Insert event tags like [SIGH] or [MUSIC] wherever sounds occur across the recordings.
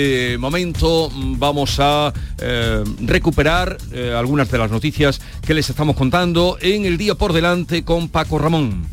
De momento mm, vamos a eh, recuperar eh, algunas de las noticias que les estamos contando en el día por delante con Paco Ramón.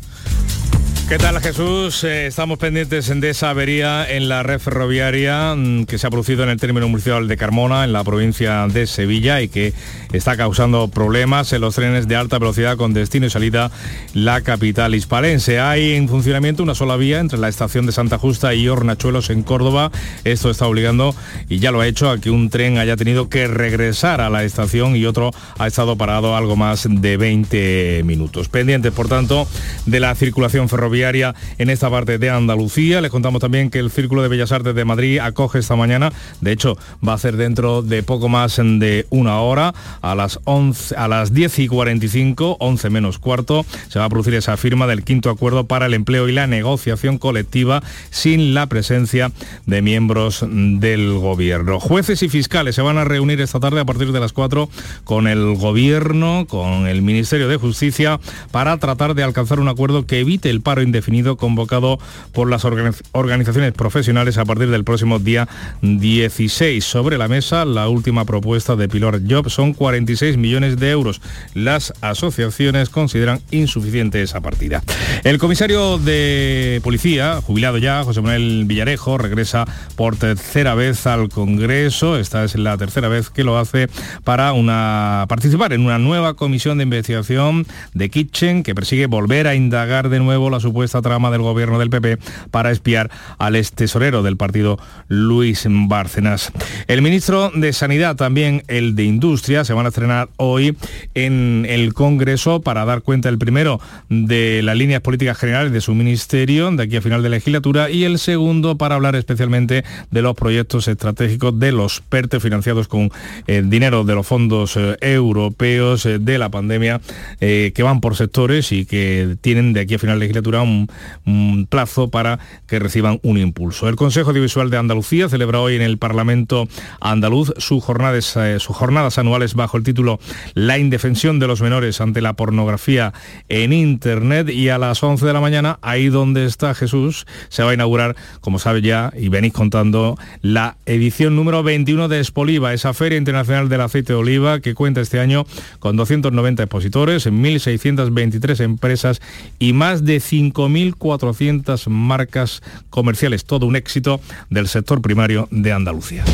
¿Qué tal Jesús? Eh, estamos pendientes de esa avería en la red ferroviaria mm, que se ha producido en el término municipal de Carmona, en la provincia de Sevilla, y que está causando problemas en los trenes de alta velocidad con destino y salida la capital hispalense. Hay en funcionamiento una sola vía entre la estación de Santa Justa y Hornachuelos en Córdoba. Esto está obligando, y ya lo ha hecho, a que un tren haya tenido que regresar a la estación y otro ha estado parado algo más de 20 minutos. Pendientes, por tanto, de la circulación ferroviaria en esta parte de Andalucía. Les contamos también que el Círculo de Bellas Artes de Madrid acoge esta mañana, de hecho va a ser dentro de poco más de una hora, a las, 11, a las 10 y 45, 11 menos cuarto, se va a producir esa firma del quinto acuerdo para el empleo y la negociación colectiva sin la presencia de miembros del gobierno. Jueces y fiscales se van a reunir esta tarde a partir de las 4 con el gobierno, con el Ministerio de Justicia, para tratar de alcanzar un acuerdo que evite el paro indefinido convocado por las organizaciones profesionales a partir del próximo día 16. Sobre la mesa, la última propuesta de Pilar Job son 46 millones de euros. Las asociaciones consideran insuficiente esa partida. El comisario de policía, jubilado ya, José Manuel Villarejo, regresa por tercera vez al Congreso. Esta es la tercera vez que lo hace para una, participar en una nueva comisión de investigación de Kitchen que persigue volver a indagar de nuevo la supuesta esta trama del gobierno del PP para espiar al ex tesorero del partido Luis Bárcenas. El ministro de Sanidad, también el de Industria, se van a estrenar hoy en el Congreso para dar cuenta el primero de las líneas políticas generales de su ministerio de aquí a final de legislatura y el segundo para hablar especialmente de los proyectos estratégicos de los PERTE financiados con el eh, dinero de los fondos eh, europeos eh, de la pandemia que van por sectores y que tienen de aquí a final de legislatura un, plazo para que reciban un impulso. El Consejo Audiovisual de Andalucía celebra hoy en el Parlamento andaluz sus jornadas, eh, sus jornadas anuales bajo el título La indefensión de los menores ante la pornografía en Internet y a las 11 de la mañana, ahí donde está Jesús, se va a inaugurar, como sabe ya y venís contando, la edición número 21 de Espoliva, esa Feria Internacional del Aceite de Oliva que cuenta este año con 290 expositores, 1.623 empresas y más de 5 5.400 marcas comerciales, todo un éxito del sector primario de Andalucía.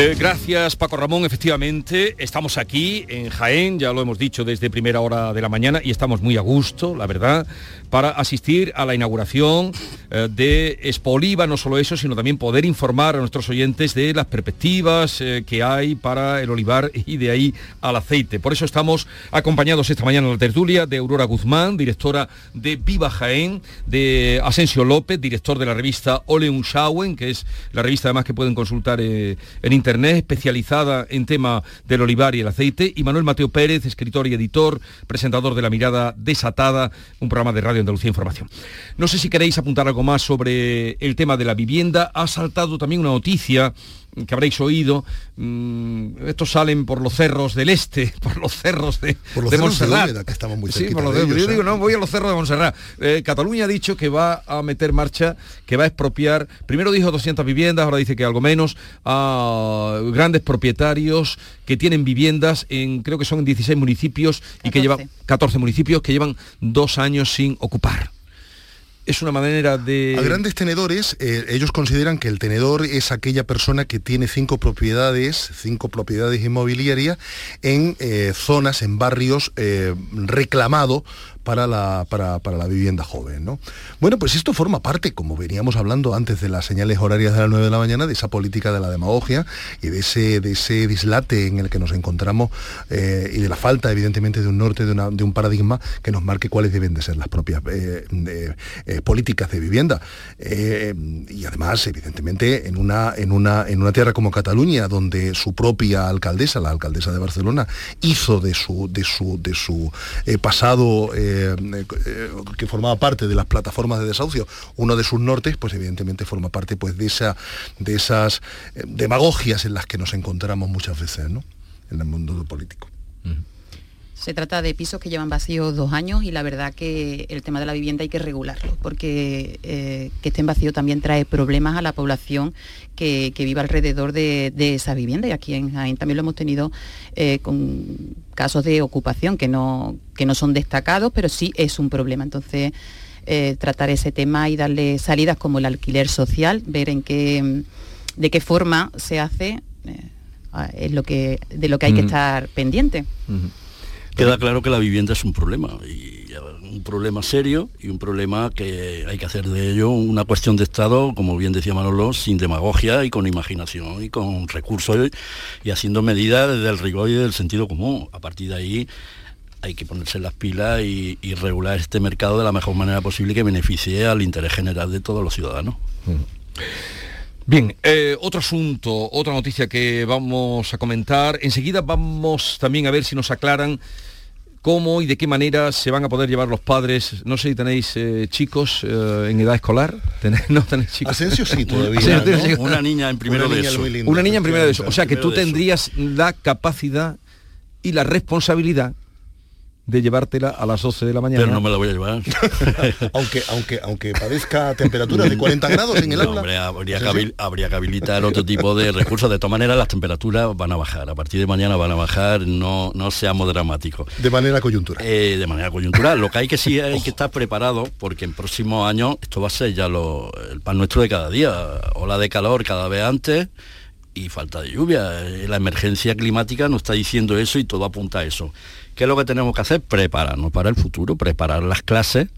Eh, gracias Paco Ramón, efectivamente estamos aquí en Jaén, ya lo hemos dicho desde primera hora de la mañana y estamos muy a gusto, la verdad, para asistir a la inauguración eh, de Espoliva, no solo eso, sino también poder informar a nuestros oyentes de las perspectivas eh, que hay para el olivar [LAUGHS] y de ahí al aceite. Por eso estamos acompañados esta mañana en la tertulia de Aurora Guzmán, directora de Viva Jaén, de Asensio López, director de la revista Ole Schauen, que es la revista además que pueden consultar en internet, especializada en tema del olivar y el aceite, y Manuel Mateo Pérez, escritor y editor, presentador de La Mirada Desatada, un programa de radio Andalucía Información. No sé si queréis apuntar algo más sobre el tema de la vivienda. Ha saltado también una noticia que habréis oído, mm, estos salen por los cerros del este, [LAUGHS] por los cerros de, por de Montserrat. que estamos muy sí, por los de, yo digo, ¿eh? no, voy a los cerros de Montserrat. Eh, Cataluña ha dicho que va a meter marcha, que va a expropiar, primero dijo 200 viviendas, ahora dice que algo menos, a grandes propietarios que tienen viviendas en, creo que son en 16 municipios y que llevan 14 municipios que llevan dos años sin ocupar es una manera de... A grandes tenedores, eh, ellos consideran que el tenedor es aquella persona que tiene cinco propiedades, cinco propiedades inmobiliarias en eh, zonas, en barrios eh, reclamados para la, para, la vivienda joven. ¿no? Bueno, pues esto forma parte, como veníamos hablando antes de las señales horarias de las 9 de la mañana, de esa política de la demagogia y de ese, de ese dislate en el que nos encontramos eh, y de la falta, evidentemente, de un norte, de, un paradigma que nos marque cuáles deben de ser las propias eh, eh, políticas de vivienda. y además, evidentemente, en una, en, una, en una tierra como Cataluña, donde su propia alcaldesa, la alcaldesa de Barcelona, hizo de su, de su, de su pasado eh, eh, que formaba parte de las plataformas de desahucio, uno de sus nortes, pues evidentemente forma parte pues, de, esa, de esas eh, demagogias en las que nos encontramos muchas veces ¿no? en el mundo político. Se trata de pisos que llevan vacíos dos años y la verdad que el tema de la vivienda hay que regularlo, porque eh, que estén vacíos también trae problemas a la población que, vive alrededor de, esa vivienda. Y aquí en Jaén también lo hemos tenido eh, con casos de ocupación que no, que no son destacados, pero sí es un problema. Entonces, eh, tratar ese tema y darle salidas como el alquiler social, ver en qué, de qué forma se hace, es lo que, de lo que hay que estar pendiente. Queda claro que la vivienda es un problema, y un problema serio y un problema que hay que hacer de ello una cuestión de Estado, como bien decía Manolo, sin demagogia y con imaginación y con recursos y haciendo medidas desde el rigor y del sentido común. A partir de ahí hay que ponerse las pilas y, regular este mercado de la mejor manera posible que beneficie al interés general de todos los ciudadanos. Bien, eh, otro asunto, otra noticia que vamos a comentar. Enseguida vamos también a ver si nos aclaran cómo y de qué manera se van a poder llevar los padres. No sé si tenéis eh, chicos eh, en edad escolar. [LAUGHS] ¿No tenéis chicos? Asensio sí [LAUGHS] todavía. Una niña en primero de eso. Una niña en primero de eso. O sea que tú tendrías la capacidad y la responsabilidad de llevártela a las 12 de la mañana. Pero no me la voy a llevar. [LAUGHS] aunque, aunque, aunque padezca temperaturas de 40 grados en el aula. habría, que, habría, que, habilitar otro tipo de recursos. De todas maneras, las temperaturas van a bajar. A partir de mañana van a bajar, no, no seamos dramáticos. De manera coyuntural. Eh, de manera coyuntural. Lo que hay que sí hay que estar preparado, porque en próximos años esto va a ser ya lo, el pan nuestro de cada día. Ola de calor cada vez antes y falta de lluvia. Eh, la emergencia climática nos está diciendo eso y todo apunta a eso. ¿Qué es lo que tenemos que hacer? Prepararnos para el futuro, preparar las clases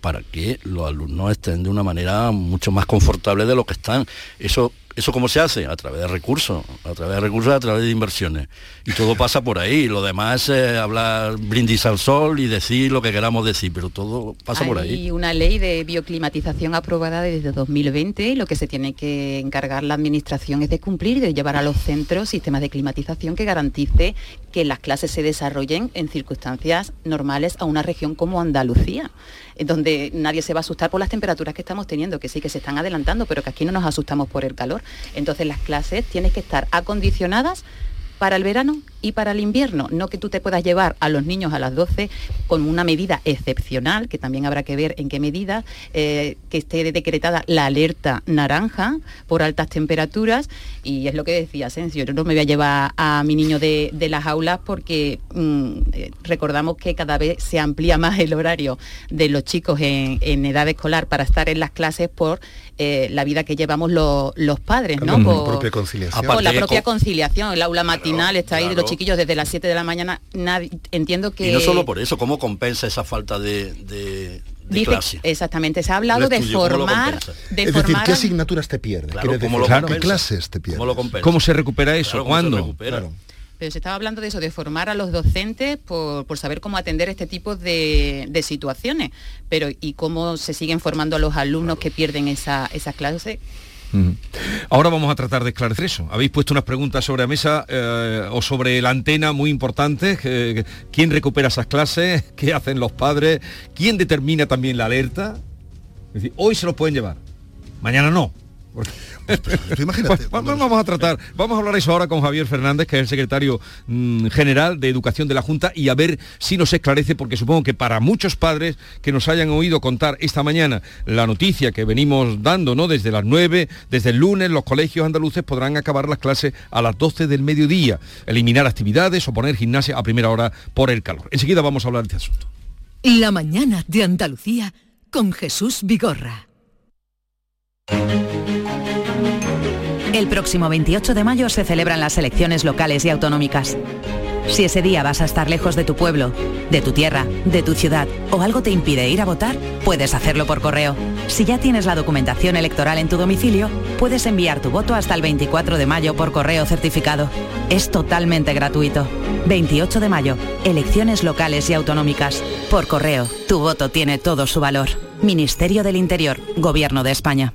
para que los alumnos estén de una manera mucho más confortable de lo que están. Eso ¿Eso cómo se hace? A través de recursos, a través de recursos, a través de inversiones. Y todo [LAUGHS] pasa por ahí. Lo demás es hablar brindis al sol y decir lo que queramos decir, pero todo pasa por ahí. Hay una ley de bioclimatización aprobada desde 2020 y lo que se tiene que encargar la administración es de cumplir y de llevar a los centros sistemas de climatización que garantice que las clases se desarrollen en circunstancias normales a una región como Andalucía donde nadie se va a asustar por las temperaturas que estamos teniendo, que sí que se están adelantando, pero que aquí no nos asustamos por el calor. Entonces las clases tienen que estar acondicionadas para el verano y para el invierno, no que tú te puedas llevar a los niños a las 12 con una medida excepcional, que también habrá que ver en qué medida, eh, que esté decretada la alerta naranja por altas temperaturas, y es lo que decía Asensio, yo no me voy a llevar a mi niño de, las aulas porque mm, eh, recordamos que cada vez se amplía más el horario de los chicos en, en edad escolar para estar en las clases por eh, la vida que llevamos los padres, ¿no? Por, la propia conciliación. la propia conciliación, el aula matinal está ahí de los chiquillos desde las 7 de la mañana, nadie, entiendo que... Y no solo por eso, ¿cómo compensa esa falta de, clase? Exactamente, se ha hablado de formar... De es decir, ¿qué asignaturas te pierdes? ¿Qué clases te pierdes? ¿Cómo, se recupera eso? ¿Cuándo? Pero se estaba hablando de eso, de formar a los docentes por, saber cómo atender este tipo de, situaciones. Pero ¿y cómo se siguen formando a los alumnos que pierden esa, esas clases? Ahora vamos a tratar de esclarecer eso. Habéis puesto unas preguntas sobre la mesa eh, o sobre la antena muy importantes. ¿Quién recupera esas clases? [LAUGHS] ¿Qué hacen los padres? ¿Quién determina también la alerta? Es decir, hoy se los pueden llevar, mañana no. Pues, vamos a tratar, vamos a hablar eso ahora con Javier Fernández, que es el secretario mm, general de Educación de la Junta, y a ver si nos esclarece, porque supongo que para muchos padres que nos hayan oído contar esta mañana la noticia que venimos dando, ¿no? Desde las 9, desde el lunes, los colegios andaluces podrán acabar las clases a las 12 del mediodía, eliminar actividades o poner gimnasia a primera hora por el calor. Enseguida vamos a hablar de este asunto. La mañana de Andalucía con Jesús Vigorra. El próximo 28 de mayo se celebran las elecciones locales y autonómicas. Si ese día vas a estar lejos de tu pueblo, de tu tierra, de tu ciudad o algo te impide ir a votar, puedes hacerlo por correo. Si ya tienes la documentación electoral en tu domicilio, puedes enviar tu voto hasta el 24 de mayo por correo certificado. Es totalmente gratuito. 28 de mayo, elecciones locales y autonómicas. Por correo, tu voto tiene todo su valor. Ministerio del Interior, Gobierno de España.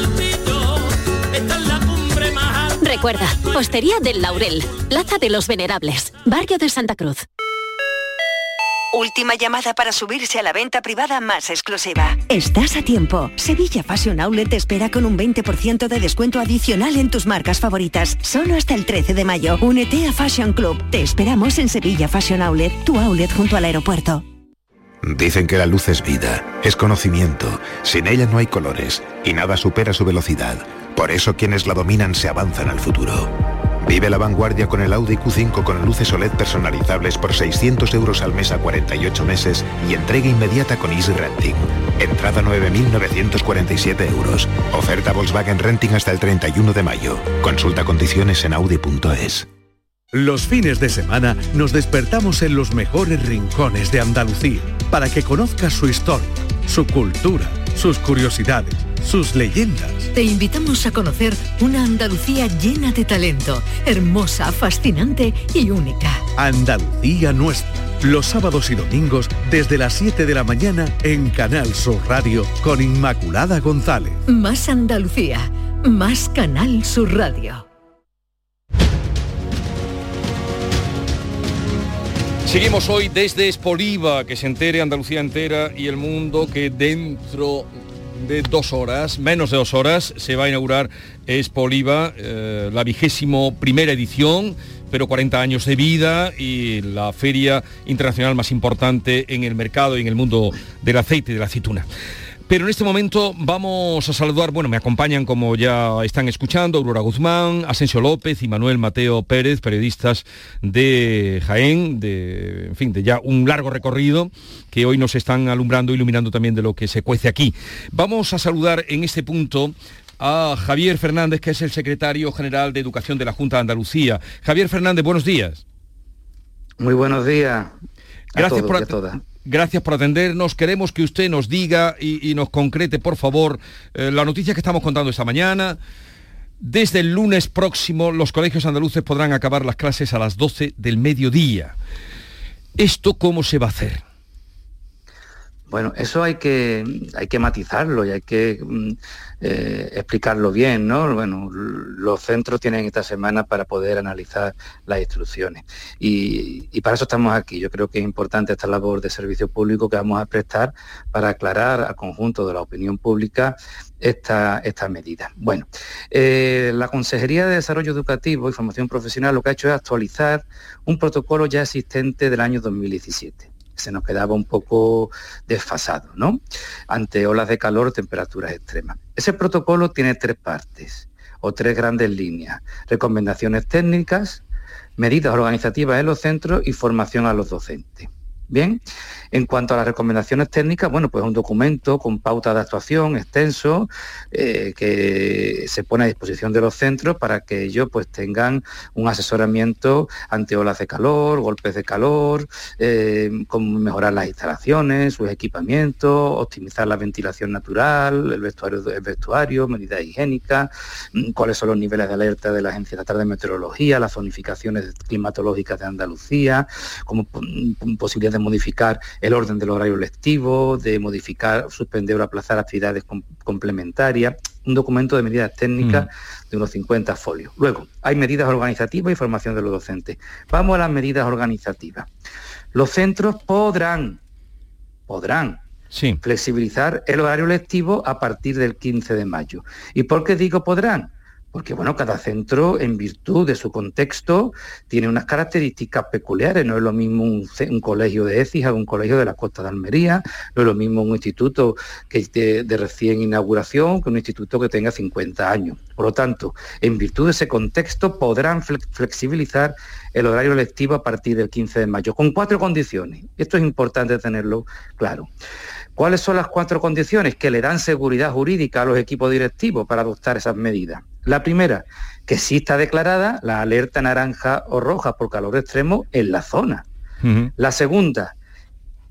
Recuerda, Hostería del Laurel, Plaza de los Venerables, Barrio de Santa Cruz. Última llamada para subirse a la venta privada más exclusiva. Estás a tiempo. Sevilla Fashion Outlet te espera con un 20% de descuento adicional en tus marcas favoritas. Solo hasta el 13 de mayo. Únete a Fashion Club. Te esperamos en Sevilla Fashion Outlet, tu outlet junto al aeropuerto. Dicen que la luz es vida, es conocimiento. Sin ella no hay colores y nada supera su velocidad. Por eso quienes la dominan se avanzan al futuro. Vive la vanguardia con el Audi Q5 con luces OLED personalizables por 600 euros al mes a 48 meses y entrega inmediata con Easy Renting. Entrada 9.947 euros. Oferta Volkswagen Renting hasta el 31 de mayo. Consulta condiciones en audi.es. Los fines de semana nos despertamos en los mejores rincones de Andalucía para que conozcas su historia, su cultura, sus curiosidades, sus leyendas. Te invitamos a conocer una Andalucía llena de talento, hermosa, fascinante y única. Andalucía nuestra. Los sábados y domingos desde las 7 de la mañana en Canal Sur Radio con Inmaculada González. Más Andalucía, más Canal Sur Radio. Seguimos hoy desde Espoliva, que se entere Andalucía entera y el mundo que dentro de dos horas, menos de dos horas, se va a inaugurar Espoliva, eh, la vigésimo primera edición, pero 40 años de vida y la feria internacional más importante en el mercado y en el mundo del aceite y de la aceituna. Pero en este momento vamos a saludar, bueno, me acompañan como ya están escuchando, Aurora Guzmán, Asensio López y Manuel Mateo Pérez, periodistas de Jaén, de, en fin, de ya un largo recorrido que hoy nos están alumbrando, iluminando también de lo que se cuece aquí. Vamos a saludar en este punto a Javier Fernández, que es el secretario general de Educación de la Junta de Andalucía. Javier Fernández, buenos días. Muy buenos días. Gracias por, todas. Gracias por atendernos. Queremos que usted nos diga y, nos concrete, por favor, eh, la noticia que estamos contando esta mañana. Desde el lunes próximo los colegios andaluces podrán acabar las clases a las 12 del mediodía. ¿Esto cómo se va a hacer? Bueno, eso hay que, hay que matizarlo y hay que mm, eh, explicarlo bien, ¿no? Bueno, los centros tienen esta semana para poder analizar las instrucciones y, para eso estamos aquí. Yo creo que es importante esta labor de servicio público que vamos a prestar para aclarar al conjunto de la opinión pública esta, esta medida. Bueno, eh, la Consejería de Desarrollo Educativo y Formación Profesional lo que ha hecho es actualizar un protocolo ya existente del año 2017 se nos quedaba un poco desfasado, ¿no? Ante olas de calor, temperaturas extremas. Ese protocolo tiene tres partes o tres grandes líneas. Recomendaciones técnicas, medidas organizativas en los centros y formación a los docentes. Bien, en cuanto a las recomendaciones técnicas, bueno, pues un documento con pauta de actuación extenso eh, que se pone a disposición de los centros para que ellos pues tengan un asesoramiento ante olas de calor, golpes de calor, eh, mejorar las instalaciones, sus equipamientos, optimizar la ventilación natural, el vestuario, el vestuario medidas higiénicas, mm, cuáles son los niveles de alerta de la Agencia Estatal de Meteorología, las zonificaciones climatológicas de Andalucía, como mm, posibilidad de modificar el orden del horario lectivo, de modificar, suspender o aplazar actividades complementarias, un documento de medidas técnicas mm. de unos 50 folios. Luego, hay medidas organizativas y formación de los docentes. Vamos a las medidas organizativas. Los centros podrán, podrán flexibilizar el horario lectivo a partir del 15 de mayo. ¿Y por qué digo podrán? Porque bueno, cada centro, en virtud de su contexto, tiene unas características peculiares. No es lo mismo un, colegio de Écija, un colegio de la costa de Almería, no es lo mismo un instituto que de, de, recién inauguración que un instituto que tenga 50 años. Por lo tanto, en virtud de ese contexto, podrán flexibilizar el horario lectivo a partir del 15 de mayo, con cuatro condiciones. Esto es importante tenerlo claro. ¿Cuáles son las cuatro condiciones que le dan seguridad jurídica a los equipos directivos para adoptar esas medidas? La primera, que sí está declarada la alerta naranja o roja por calor extremo en la zona. La segunda,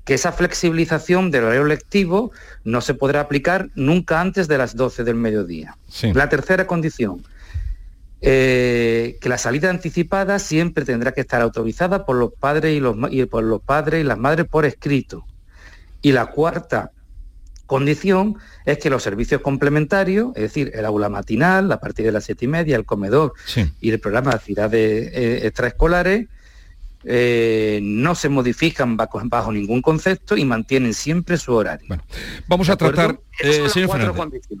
que esa flexibilización del horario lectivo no se podrá aplicar nunca antes de las 12 del mediodía. La tercera condición, eh, que la salida anticipada siempre tendrá que estar autorizada por los padres y, los, y por los padres y las madres por escrito. Y la cuarta condición es que los servicios complementarios, es decir, el aula matinal, a partir de las siete y media, el comedor y el programa de actividades eh, extraescolares, eh, no se modifican bajo, bajo, ningún concepto y mantienen siempre su horario. vamos a tratar, eh, señor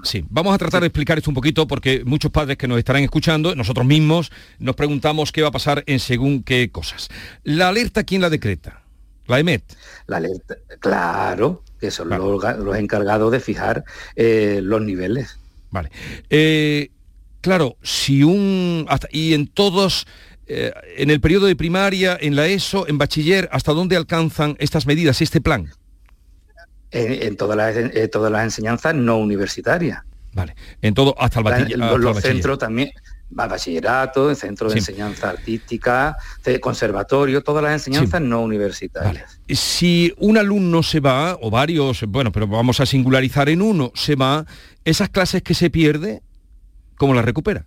sí, vamos a tratar de explicar esto un poquito porque muchos padres que nos estarán escuchando, nosotros mismos, nos preguntamos qué va a pasar en según qué cosas. La alerta, ¿quién la decreta? La EMET. La alerta, claro, que son los, encargados de fijar eh, los niveles. Vale. Eh, claro, si un... y en todos... Eh, en el periodo de primaria, en la ESO, en bachiller, ¿hasta dónde alcanzan estas medidas, este plan? En, todas, las, todas las enseñanzas no universitarias. Vale, en todo, hasta el, bachiller, los, centros también, bachillerato, en centro de enseñanza artística, conservatorio, todas las enseñanzas no universitarias. Si un alumno se va, o varios, bueno, pero vamos a singularizar en uno, se va, esas clases que se pierde, ¿cómo las recupera?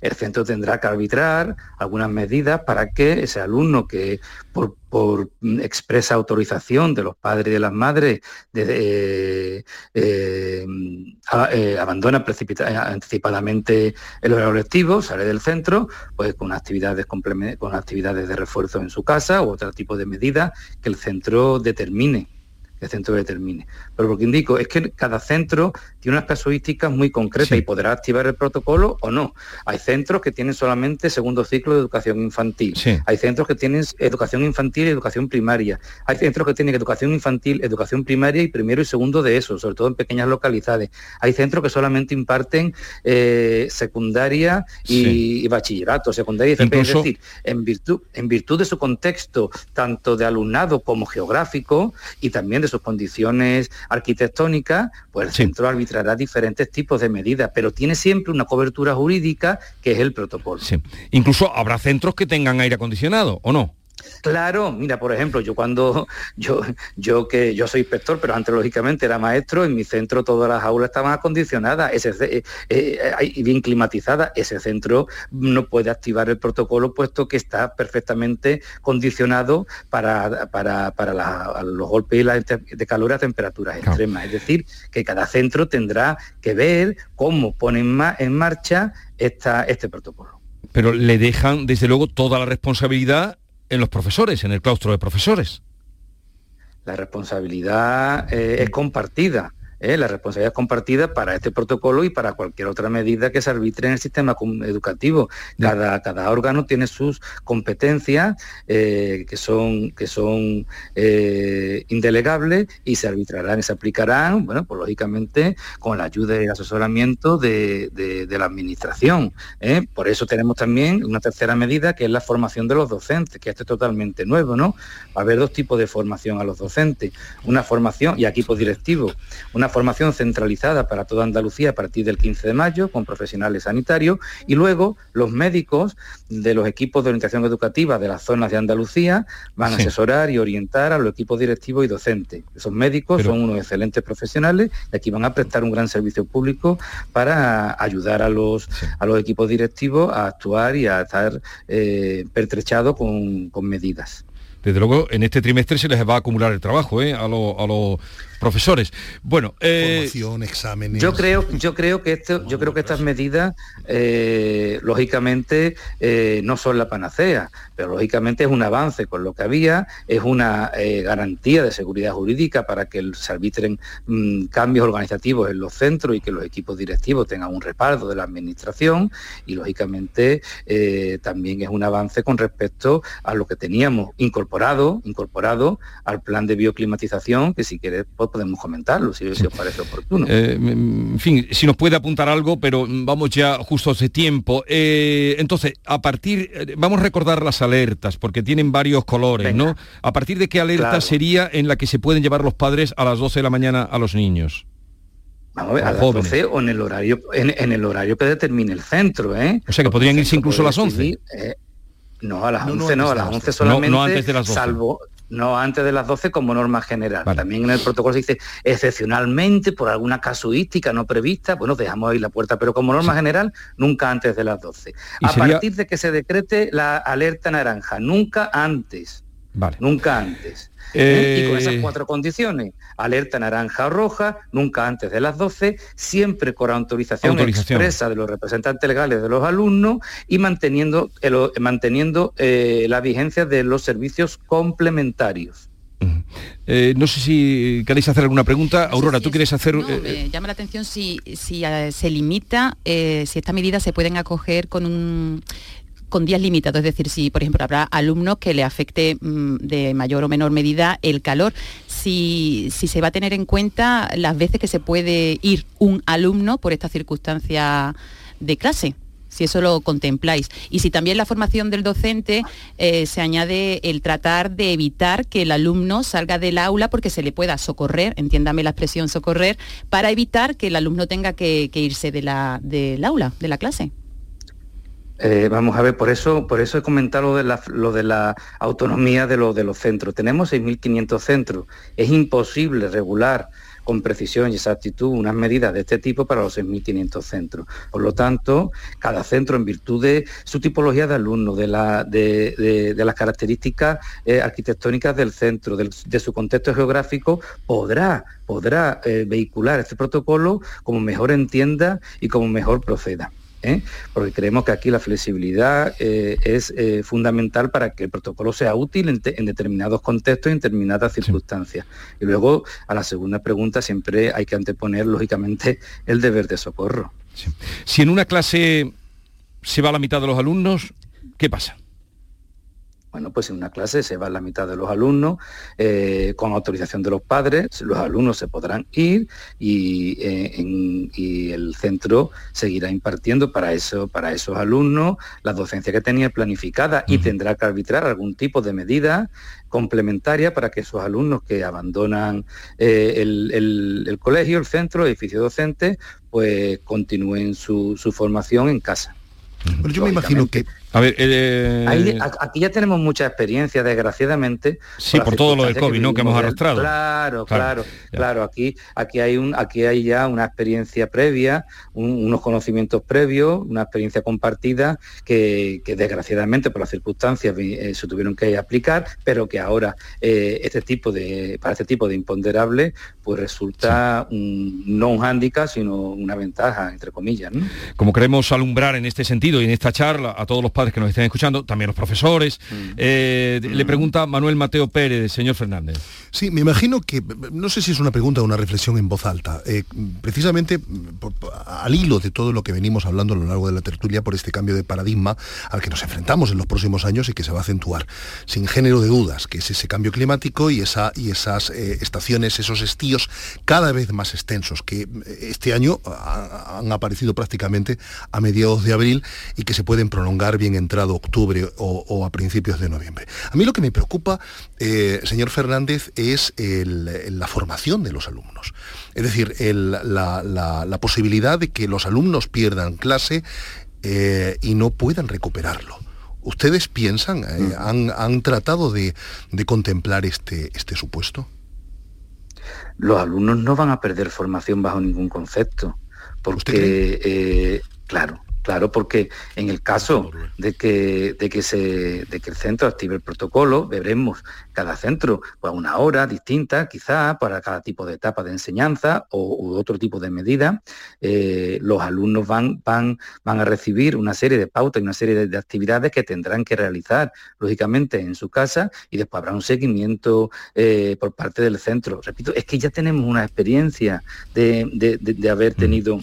El centro tendrá que arbitrar algunas medidas para que ese alumno que por, expresa autorización de los padres y de las madres eh, eh, eh, abandona anticipadamente el horario lectivo, sale del centro, pues con actividades, con actividades de refuerzo en su casa u otro tipo de medidas que el centro determine el centro determine. Pero lo que indico es que cada centro tiene unas casuísticas muy concretas y podrá activar el protocolo o no. Hay centros que tienen solamente segundo ciclo de educación infantil. Hay centros que tienen educación infantil y educación primaria. Hay centros que tienen educación infantil, educación primaria y primero y segundo de eso, sobre todo en pequeñas localidades. Hay centros que solamente imparten eh, secundaria y, bachillerato, secundaria y Es decir, en virtud, en virtud de su contexto, tanto de alumnado como geográfico y también de sus condiciones arquitectónicas, pues el centro arbitrará diferentes tipos de medidas, pero tiene siempre una cobertura jurídica que es el protocolo. Incluso habrá centros que tengan aire acondicionado, ¿o no? Claro, mira, por ejemplo, yo cuando [LAUGHS] yo yo que yo soy inspector, pero antes lógicamente era maestro, en mi centro todas las aulas estaban acondicionadas, ese, eh, eh, y bien climatizadas, ese centro no puede activar el protocolo puesto que está perfectamente condicionado para, para, los golpes de calor a temperaturas extremas. Es decir, que cada centro tendrá que ver cómo pone en, marcha esta, este protocolo. Pero le dejan, desde luego, toda la responsabilidad en los profesores, en el claustro de profesores. La responsabilidad eh, es compartida ¿eh? la responsabilidad es compartida para este protocolo y para cualquier otra medida que se arbitre en el sistema educativo. Cada, cada órgano tiene sus competencias eh, que son, que son eh, indelegables y se arbitrarán y se aplicarán, bueno, pues lógicamente con la ayuda y el asesoramiento de, la administración. Por eso tenemos también una tercera medida que es la formación de los docentes, que esto es totalmente nuevo, ¿no? Va a haber dos tipos de formación a los docentes. Una formación y equipos directivos, una formación centralizada para toda Andalucía a partir del 15 de mayo con profesionales sanitarios y luego los médicos de los equipos de orientación educativa de las zonas de Andalucía van a asesorar y orientar a los equipos directivos y docentes. Esos médicos son unos excelentes profesionales y aquí van a prestar un gran servicio público para ayudar a los, a los equipos directivos a actuar y a estar eh, pertrechados con, con medidas desde luego en este trimestre se les va a acumular el trabajo ¿eh? a, a, los profesores. Bueno, eh, Formación, exámenes. Yo creo, yo creo que esto, yo creo que estas medidas, eh, lógicamente, eh, no son la panacea, pero lógicamente es un avance con lo que había, es una garantía de seguridad jurídica para que se arbitren mm, cambios organizativos en los centros y que los equipos directivos tengan un respaldo de la administración y lógicamente también es un avance con respecto a lo que teníamos incorporado, incorporado al plan de bioclimatización, que si quieres podemos comentarlo, si, os parece oportuno. Eh, en fin, si nos puede apuntar algo, pero vamos ya justo hace tiempo. Eh, entonces, a partir, eh, vamos a recordar las alertas, porque tienen varios colores, ¿no? ¿A partir de qué alerta sería en la que se pueden llevar los padres a las 12 de la mañana a los niños? Vamos a ver, a las 12 o en el horario, en, el horario que determine el centro, ¿eh? O sea que podrían irse incluso a las 11. no, a las 11 no, a las 11 solamente, no, antes de las 12. salvo no antes de las 12 como norma general. También en el protocolo se dice excepcionalmente por alguna casuística no prevista, bueno, dejamos ahí la puerta, pero como norma general nunca antes de las 12. A partir de que se decrete la alerta naranja, nunca antes. Vale. Nunca antes. ¿eh? Y con esas eh, cuatro condiciones, alerta naranja o roja, nunca antes de las 12, siempre con autorización, expresa de los representantes legales de los alumnos y manteniendo, manteniendo eh, la vigencia de los servicios complementarios. no sé si queréis hacer alguna pregunta. Aurora, ¿tú quieres hacer...? me llama la atención si, si se limita, si estas medidas se pueden acoger con un con días limitados, es decir, si por ejemplo habrá alumnos que le afecte mm, de mayor o menor medida el calor, si, se va a tener en cuenta las veces que se puede ir un alumno por esta circunstancia de clase si eso lo contempláis. Y si también la formación del docente eh, se añade el tratar de evitar que el alumno salga del aula porque se le pueda socorrer, entiéndame la expresión socorrer, para evitar que el alumno tenga que, irse de la, del aula, de la clase. Eh, vamos a ver, por eso, por eso he comentado lo de la, autonomía de, los centros. Tenemos 6.500 centros. Es imposible regular con precisión y exactitud unas medidas de este tipo para los 6.500 centros. Por lo tanto, cada centro, en virtud de su tipología de alumnos, de, las características eh, arquitectónicas del centro, de su contexto geográfico, podrá, podrá eh, vehicular este protocolo como mejor entienda y como mejor proceda. ¿Eh? porque creemos que aquí la flexibilidad eh, es eh, fundamental para que el protocolo sea útil en, determinados contextos y en determinadas circunstancias. Y luego, a la segunda pregunta, siempre hay que anteponer, lógicamente, el deber de socorro. Si en una clase se va la mitad de los alumnos, ¿qué pasa? Bueno, pues en una clase se va la mitad de los alumnos, eh, con autorización de los padres, los alumnos se podrán ir y, eh, el centro seguirá impartiendo para, eso, para esos alumnos la docencia que tenía planificada y tendrá que arbitrar algún tipo de medida complementaria para que esos alumnos que abandonan eh, el, colegio, el centro, el edificio docente, pues continúen su formación en casa. Pero yo me imagino que a ver, eh, aquí ya tenemos mucha experiencia, desgraciadamente. Sí, por, todo lo del COVID, ¿no? Que hemos arrastrado. Claro, claro, claro. Aquí, aquí hay un, aquí hay ya una experiencia previa, unos conocimientos previos, una experiencia compartida que, desgraciadamente por las circunstancias eh, se tuvieron que aplicar, pero que ahora eh, este tipo de, para este tipo de imponderable, pues resulta no un hándicap, sino una ventaja, entre comillas. Como queremos alumbrar en este sentido y en esta charla a todos los padres que nos estén escuchando, también los profesores. Mm. Eh, Le Mm. pregunta Manuel Mateo Pérez, señor Fernández. Sí, me imagino que, no sé si es una pregunta o una reflexión en voz alta, eh, precisamente por- al hilo de todo lo que venimos hablando a lo largo de la tertulia por este cambio de paradigma al que nos enfrentamos en los próximos años y que se va a acentuar, sin género de dudas, que es ese cambio climático y, esa, y esas eh, estaciones, esos estíos cada vez más extensos, que este año han aparecido prácticamente a mediados de abril y que se pueden prolongar bien entrado octubre o, o a principios de noviembre. A mí lo que me preocupa, eh, señor Fernández, es el- la formación de los alumnos. Es decir, el- la, la- la posibilidad de que los alumnos pierdan clase eh, y no puedan recuperarlo. ¿Ustedes piensan, eh, han, han tratado de, de contemplar este, este supuesto? los alumnos no van a perder formación bajo ningún concepto, porque, eh, claro, claro, porque en el caso de que, de que, se, de que el centro active el protocolo, veremos cada centro pues, una hora distinta, quizá, para cada tipo de etapa de enseñanza o u otro tipo de medida. Eh, los alumnos van, van, van a recibir una serie de pautas y una serie de, de actividades que tendrán que realizar, lógicamente, en su casa y después habrá un seguimiento eh, por parte del centro. Repito, es que ya tenemos una experiencia de, de- de- de haber tenido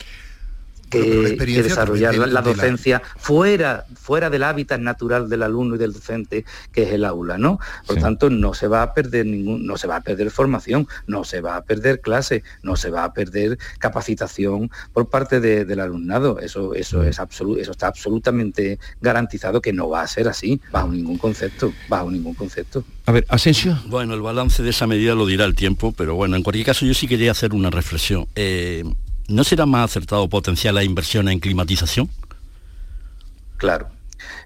que, Bueno, desarrollar la, docencia fuera, fuera del hábitat natural del alumno y del docente, que es el aula, ¿no? Por tanto, no se va a perder ningún, no se va a perder formación, no se va a perder clase, no se va a perder capacitación por parte de- del alumnado. Eso, eso es absoluto, eso está absolutamente garantizado que no va a ser así, bajo ningún concepto, bajo ningún concepto. A ver, Asensio. Bueno, el balance de esa medida lo dirá el tiempo, pero bueno, en cualquier caso yo sí quería hacer una reflexión. Eh, ¿No será más acertado potenciar la inversión en climatización? Claro.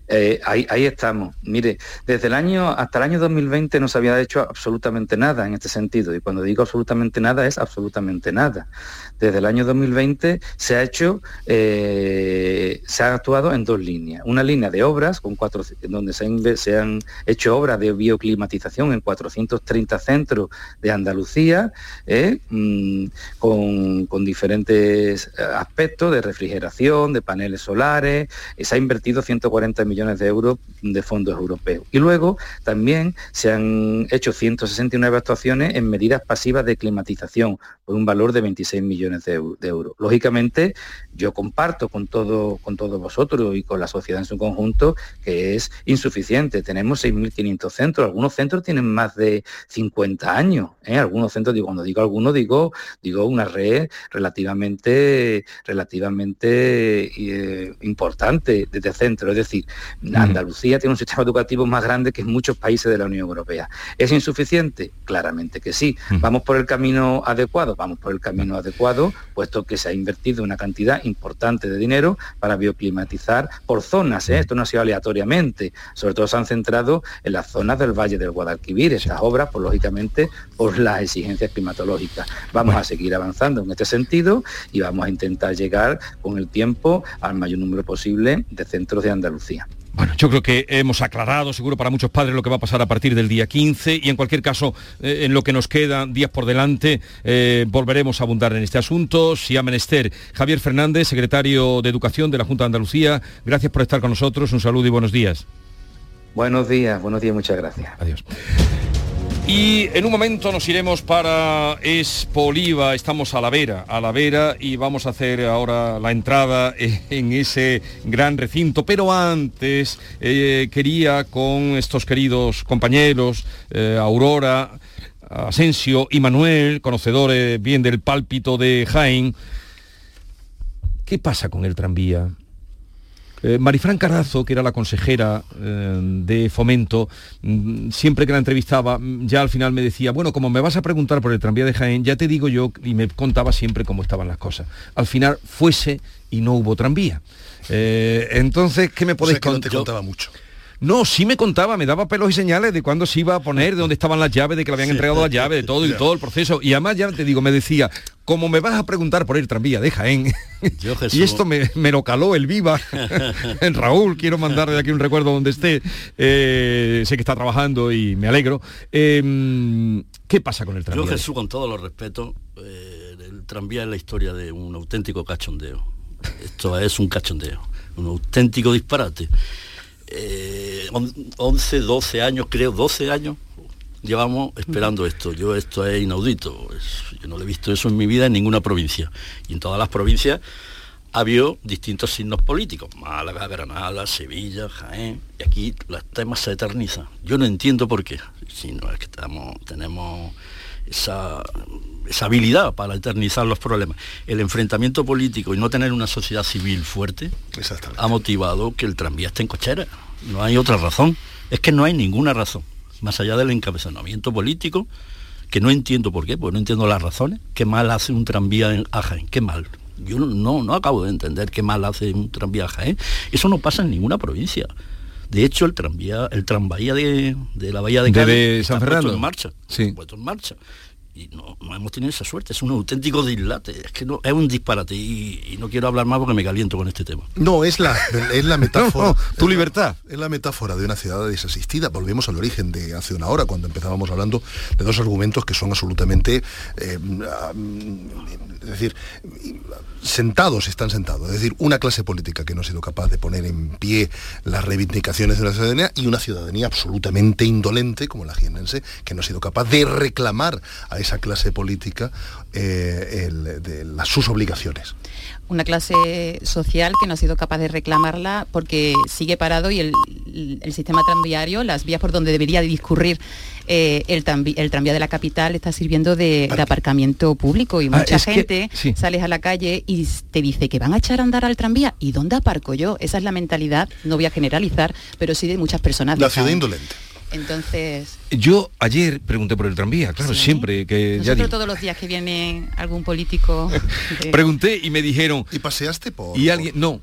Eh, ahí, ahí estamos. Mire, desde el año hasta el año 2020 no se había hecho absolutamente nada en este sentido. Y cuando digo absolutamente nada es absolutamente nada. Desde el año 2020 se ha hecho, eh, se ha actuado en dos líneas. Una línea de obras donde se, han hecho obras de bioclimatización en 430 centros de Andalucía, eh, mm, con, con diferentes aspectos de refrigeración, de paneles solares. Eh, se ha invertido 140 millones de euros de fondos europeos. Y luego también se han hecho 169 actuaciones en medidas pasivas de climatización por un valor de 26 millones de, de euros. Lógicamente, yo comparto con, todo, con todos vosotros y con la sociedad en su conjunto que es insuficiente. Tenemos 6.500 centros, algunos centros tienen más de 50 años. ¿eh? Algunos centros, digo, cuando digo algunos, digo, digo una red relativamente, relativamente eh, importante desde centro. Es decir, Andalucía tiene un sistema educativo más grande que muchos países de la Unión Europea. ¿Es insuficiente? Claramente que sí. ¿Vamos por el camino adecuado? Vamos por el camino adecuado, puesto que se ha invertido una cantidad importante de dinero para bioclimatizar por zonas. ¿eh? Esto no ha sido aleatoriamente. Sobre todo se han centrado en las zonas del Valle del Guadalquivir. Estas obras, pues lógicamente, por las exigencias climatológicas. Vamos a seguir avanzando en este sentido y vamos a intentar llegar con el tiempo al mayor número posible de centros de Andalucía. Bueno, yo creo que hemos aclarado seguro para muchos padres lo que va a pasar a partir del día 15 y en cualquier caso, eh, en lo que nos quedan días por delante, eh, volveremos a abundar en este asunto. Si ha menester Javier Fernández, secretario de Educación de la Junta de Andalucía, gracias por estar con nosotros. Un saludo y buenos días. Buenos días, buenos días, muchas gracias. Adiós. Y en un momento nos iremos para Espoliva, estamos a la vera, a la vera y vamos a hacer ahora la entrada [LAUGHS] en ese gran recinto. Pero antes eh, quería con estos queridos compañeros, eh, Aurora, Asensio y Manuel, conocedores bien del pálpito de Jaén, ¿qué pasa con el tranvía? Eh, Marifran Carazo, que era la consejera eh, de fomento, mm, siempre que la entrevistaba, mm, ya al final me decía, bueno, como me vas a preguntar por el tranvía de Jaén, ya te digo yo, y me contaba siempre cómo estaban las cosas. Al final fuese y no hubo tranvía. Eh, entonces, ¿qué me podéis no contar? te contaba mucho. No, sí me contaba, me daba pelos y señales de cuándo se iba a poner, de dónde estaban las llaves, de que le habían entregado las llaves, de todo y todo el proceso. Y además ya te digo, me decía, como me vas a preguntar por el tranvía de Jaén, Yo, [LAUGHS] y esto me, me lo caló el viva. en [LAUGHS] Raúl, quiero mandar de aquí un recuerdo donde esté. Eh, sé que está trabajando y me alegro. Eh, ¿Qué pasa con el Yo, tranvía? Jesús, con todos los respetos, eh, el tranvía es la historia de un auténtico cachondeo. Esto es un cachondeo, un auténtico disparate. Eh, 11, 12 años, creo, 12 años llevamos esperando esto. Yo esto es inaudito. yo no lo he visto eso en mi vida en ninguna provincia. Y en todas las provincias ha habido distintos signos políticos. Málaga, Granada, Sevilla, Jaén. Y aquí los temas se eternizan. Yo no entiendo por qué. Si no es que estamos, tenemos esa, esa habilidad para eternizar los problemas. El enfrentamiento político y no tener una sociedad civil fuerte ha motivado que el tranvía esté en cochera. No hay otra razón. Es que no hay ninguna razón más allá del encabezamiento político, que no entiendo por qué, porque no entiendo las razones, qué mal hace un tranvía en Jaén, qué mal. Yo no, no acabo de entender qué mal hace un tranvía a Jaén. Eso no pasa en ninguna provincia. De hecho, el tranvía, el tranvía de, la bahía de Cádiz de San Fernando en marcha, sí. puesto en marcha y no, hemos tenido esa suerte, es un auténtico dislate, es que no, es un disparate y, no quiero hablar más porque me caliento con este tema. No, es la, es la [LAUGHS] metáfora. tu libertad. Es la metáfora de una ciudad desasistida. Volvemos al origen de hace una hora, cuando empezábamos hablando de dos argumentos que son absolutamente eh, es decir, sentados están sentados, es decir, una clase política que no ha sido capaz de poner en pie las reivindicaciones de la ciudadanía y una ciudadanía absolutamente indolente como la jienense que no ha sido capaz de reclamar a esa clase política eh, las, sus obligaciones una clase social que no ha sido capaz de reclamarla porque sigue parado y el, sistema tranviario, las vías por donde debería discurrir eh, el, tranvía de la capital está sirviendo de, aparcamiento público y ah, mucha gente sales a la calle y te dice que van a echar a andar al tranvía y ¿dónde aparco yo? Esa es la mentalidad, no voy a generalizar, pero sí de muchas personas. La ciudad indolente. Entonces... Yo ayer pregunté por el tranvía, claro, siempre que... Nosotros todos los días que viene algún político... [LAUGHS] Pregunté y me dijeron... ¿Y paseaste por...? Y alguien... No,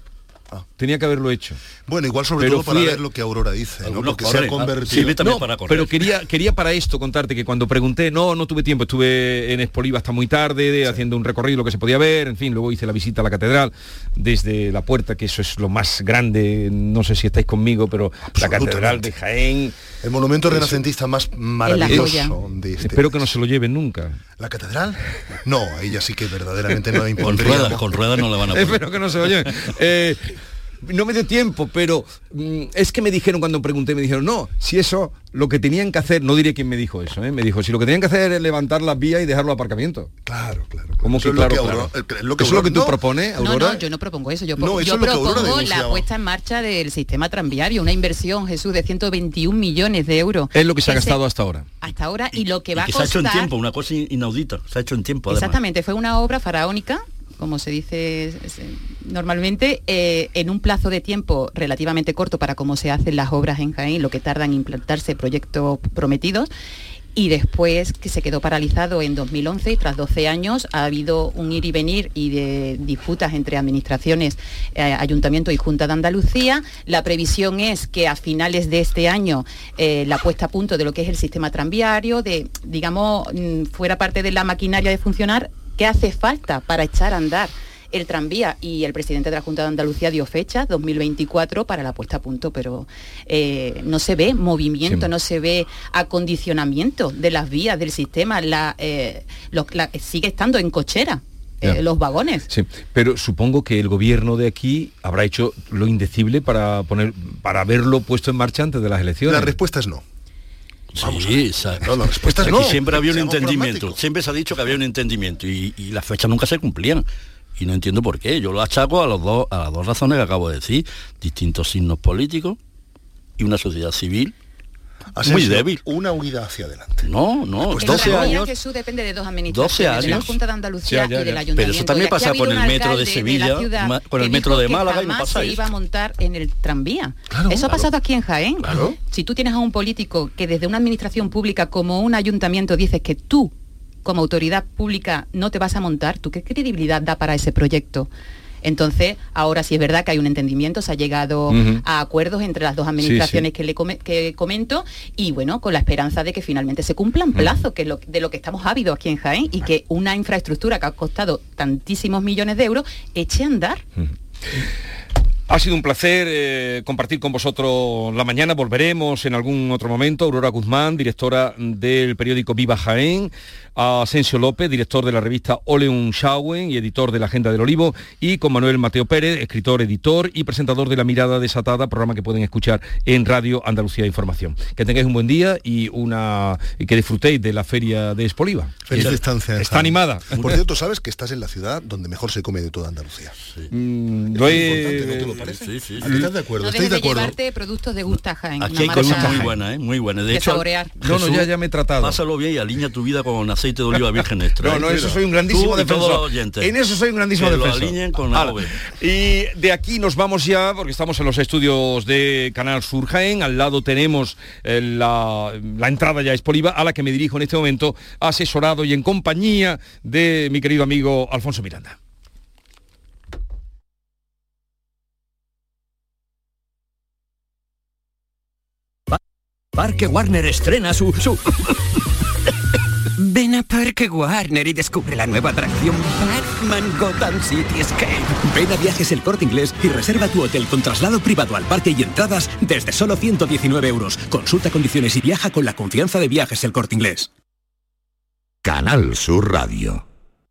Ah. Tenía que haberlo hecho. Bueno, igual sobre todo para ver lo que Aurora dice, ¿no? Porque se ha convertido... pero quería, quería para esto contarte que cuando pregunté, no, no tuve tiempo, estuve en Espoliva hasta muy tarde, haciendo un recorrido, lo que se podía ver, en fin, luego hice la visita a la catedral desde la puerta, que eso es lo más grande, no sé si estáis conmigo, pero la catedral de Jaén... El monumento renacentista más maravilloso de este Espero que no se lo lleven nunca. ¿La catedral? No, ella sí que verdaderamente no [LAUGHS] Con ruedas, con ruedas no la van a poner. [LAUGHS] Espero que no se lo lleven. Eh, [LAUGHS] no me dio tiempo, pero mm, es que me dijeron cuando pregunté, me dijeron, no, si eso, lo que tenían que hacer, no diré quién me dijo eso, ¿eh? me dijo, si lo que tenían que hacer es levantar las vías y dejarlo aparcamiento. Claro, claro. ¿Cómo que, claro, claro? ¿Eso es lo que tú propones, Aurora? No, no, yo no propongo eso, yo, propongo la puesta en marcha del sistema tranviario, una inversión, Jesús, de 121 millones de euros. Es lo que se ha gastado hasta ahora. Hasta ahora, y, lo que va a costar... se ha hecho en tiempo, una cosa inaudita, se ha hecho en tiempo. Exactamente, fue una obra faraónica como se dice normalmente, eh, en un plazo de tiempo relativamente corto para cómo se hacen las obras en Jaén, lo que tardan en implantarse proyectos prometidos, y después que se quedó paralizado en 2011 y tras 12 años ha habido un ir y venir y de disputas entre administraciones, eh, ayuntamiento y Junta de Andalucía. La previsión es que a finales de este año eh, la puesta a punto de lo que es el sistema tranviario, de, digamos, mm, fuera parte de la maquinaria de funcionar, ¿Qué hace falta para echar a andar el tranvía y el presidente de la Junta de Andalucía dio fecha 2024 para la puesta a punto, pero eh, no se ve movimiento, no se ve acondicionamiento de las vías del sistema, la, eh, sigue estando en cochera. Eh, los vagones. Sí, pero supongo que el gobierno de aquí habrá hecho lo indecible para poner para haberlo puesto en marcha antes de las elecciones. La respuesta es no. Sí, no, la respuesta es no. Siempre había un entendimiento, siempre se ha dicho que había un entendimiento y, y las fechas nunca se cumplían y no entiendo por qué. Yo lo achaco a, los dos, a las dos razones que acabo de decir, distintos signos políticos y una sociedad civil muy débil. Una unidad hacia adelante. No, no, pues 12 años. Jesús depende de dos administraciones, 12 años. de la Junta de Andalucía y del Ayuntamiento. Pero eso también pasa con el metro de Sevilla, con el metro de Málaga y no pasa se iba a montar en el tranvía. eso ha pasado aquí en Jaén. Si tú tienes a un político que desde una administración pública como un ayuntamiento dices que tú como autoridad pública no te vas a montar, ¿tú qué credibilidad da para ese proyecto? Entonces, ahora sí es verdad que hay un entendimiento, se ha llegado a acuerdos entre las dos administraciones Que, le que comento y bueno, con la esperanza de que finalmente se cumplan plazos, que lo, de lo que estamos ávidos aquí en Jaén y que una infraestructura que ha costado tantísimos millones de euros eche a andar. Ha sido un placer eh, compartir con vosotros la mañana. Volveremos en algún otro momento. Aurora Guzmán, directora del periódico Viva Jaén, a Asensio López, director de la revista Oleum Schauen y editor de la Agenda del Olivo, y con Manuel Mateo Pérez, escritor, editor y presentador de La Mirada Desatada, programa que pueden escuchar en Radio Andalucía Información. Que tengáis un buen día y una y que disfrutéis de la feria de Espoliva. Feliz estancia. en Está animada. Por cierto, sabes que estás en la ciudad donde mejor se come de toda Andalucía. Mm, Es ¿no te lo parece? Sí, sí, ¿A ti ¿Estás de acuerdo? No ¿Estáis dejes de de acuerdo? llevarte productos de Gusta Jaén. Aquí una hay cosas muy buenas, ¿eh? Muy buenas. De de hecho, saborear. No, no, ya- ya me he tratado. Pásalo bien y alinea tu vida con aceite de oliva virgen extra. No, no, eso soy un grandísimo defensor. En eso soy un grandísimo que defensor. lo alineen con. AOVE. Y de aquí nos vamos ya, porque estamos en los estudios de Canal Sur Jaén. Al lado tenemos eh, la, la entrada ya a Espoliva, a la que me dirijo en este momento, asesorado y en compañía de mi querido amigo Alfonso Miranda. Parque Warner estrena su... su... [LAUGHS] Ven a Parque Warner y descubre la nueva atracción Batman Gotham City Escape. Ven a Viajes El Corte Inglés y reserva tu hotel con traslado privado al parque y entradas desde solo 119 euros. Consulta condiciones y viaja con la confianza de Viajes El Corte Inglés. Canal Sur Radio.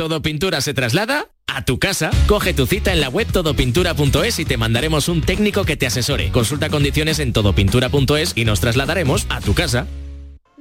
Todo Pintura se traslada a tu casa. Coge tu cita en la web todopintura.es y te mandaremos un técnico que te asesore. Consulta condiciones en todopintura.es y nos trasladaremos a tu casa.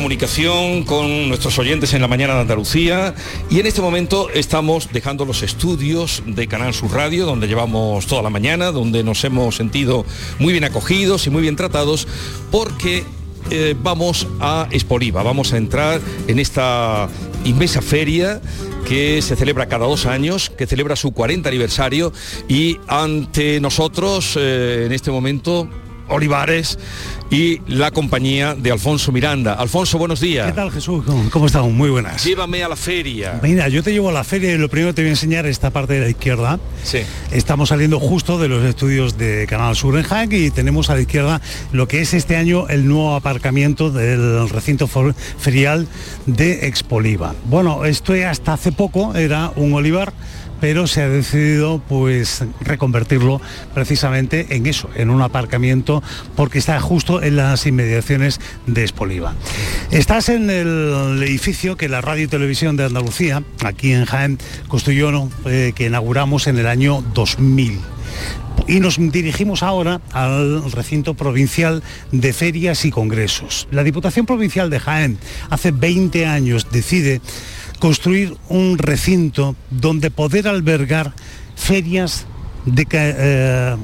Comunicación con nuestros oyentes en la mañana de Andalucía. Y en este momento estamos dejando los estudios de Canal Sur Radio, donde llevamos toda la mañana, donde nos hemos sentido muy bien acogidos y muy bien tratados, porque eh, vamos a Espoliva, vamos a entrar en esta inmensa feria que se celebra cada dos años, que celebra su 40 aniversario. Y ante nosotros eh, en este momento Olivares y la compañía de Alfonso Miranda. Alfonso, buenos días. ¿Qué tal Jesús? ¿Cómo, cómo estamos? Muy buenas. Llévame a la feria. Mira, yo te llevo a la feria y lo primero que te voy a enseñar esta parte de la izquierda. Sí. Estamos saliendo justo de los estudios de Canal Sur en Jaén y tenemos a la izquierda lo que es este año el nuevo aparcamiento del recinto ferial de Expoliva. Bueno, esto hasta hace poco era un olivar pero se ha decidido pues reconvertirlo precisamente en eso, en un aparcamiento, porque está justo en las inmediaciones de Espoliva. Estás en el edificio que la Radio y Televisión de Andalucía, aquí en Jaén, construyó, ¿no? Eh, que inauguramos en el año 2000 y nos dirigimos ahora al recinto provincial de ferias y congresos. La Diputación Provincial de Jaén hace 20 años decide construir un recinto donde poder albergar ferias de, eh,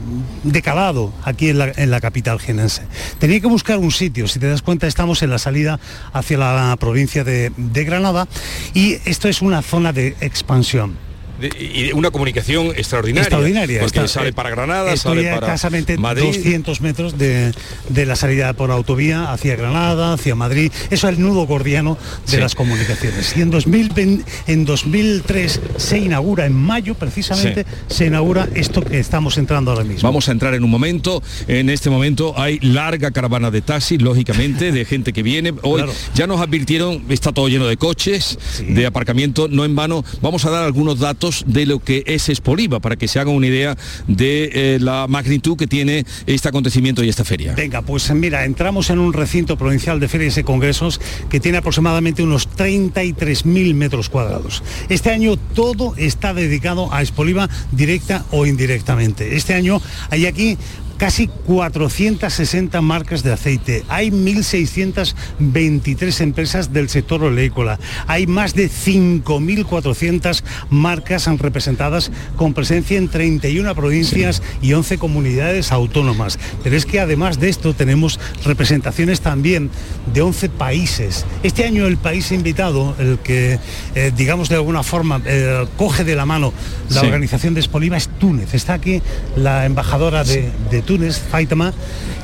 de calado aquí en la, en la capital jienense. Tenía que buscar un sitio, si te das cuenta estamos en la salida hacia la provincia de, de Granada y esto es una zona de expansión. De- y una comunicación extraordinaria. Extraordinaria. Porque Está- sale para Granada, Estoy sale para escasamente Madrid. 200 metros de, de la salida por autovía hacia Granada, hacia Madrid. Eso es el nudo gordiano de Sí. las comunicaciones. Y en, 2020 en 2003 se inaugura, en mayo precisamente, se inaugura esto que estamos entrando ahora mismo. Vamos a entrar en un momento. En este momento hay larga caravana de taxis, lógicamente, de gente que viene. Hoy Claro. ya nos advirtieron, está todo lleno de coches, de aparcamiento, no en vano. Vamos a dar algunos datos de lo que es Espoliva para que se hagan una idea de eh, la magnitud que tiene este acontecimiento y esta feria. Venga, pues mira, entramos en un recinto provincial de ferias y congresos que tiene aproximadamente unos 33.000 metros cuadrados. Este año todo está dedicado a Espoliva directa o indirectamente. Este año hay aquí casi 460 marcas de aceite, hay 1.623 empresas del sector oleícola, hay más de 5.400 marcas representadas con presencia en 31 provincias y 11 comunidades autónomas. Pero es que además de esto tenemos representaciones también de 11 países. Este año el país invitado, el que eh, digamos de alguna forma eh, coge de la mano la Sí. organización de Espoliva es Túnez. Está aquí la embajadora de, de Túnez, Faitama,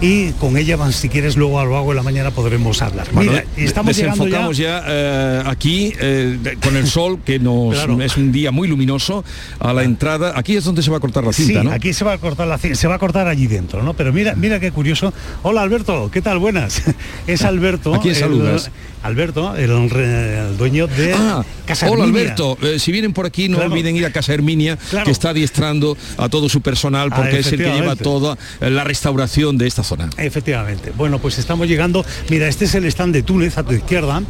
y con ella, van, si quieres, luego a lo largo de la mañana podremos hablar. Bueno, Mira, de- estamos ya... desenfocamos ya, eh, aquí eh, con el sol que nos [LAUGHS] Claro. es un día muy luminoso a la entrada. Aquí es donde se va a cortar la cinta, sí, ¿no? aquí se va a cortar la ci- se va a cortar allí dentro, ¿no? Pero mira, mira qué curioso. Hola Alberto, ¿qué tal? Buenas. [LAUGHS] Es Alberto. ¿A quién el- saludas? Alberto, el, dueño de Ah, Casa hola Herminia. Alberto, Eh, si vienen por aquí no Claro. olviden ir a Casa Herminia, Claro. que está adiestrando a todo su personal Ah, porque es el que lleva toda la restauración de esta zona. Efectivamente. Bueno, pues estamos llegando. Mira, este es el stand de Túnez a tu izquierda,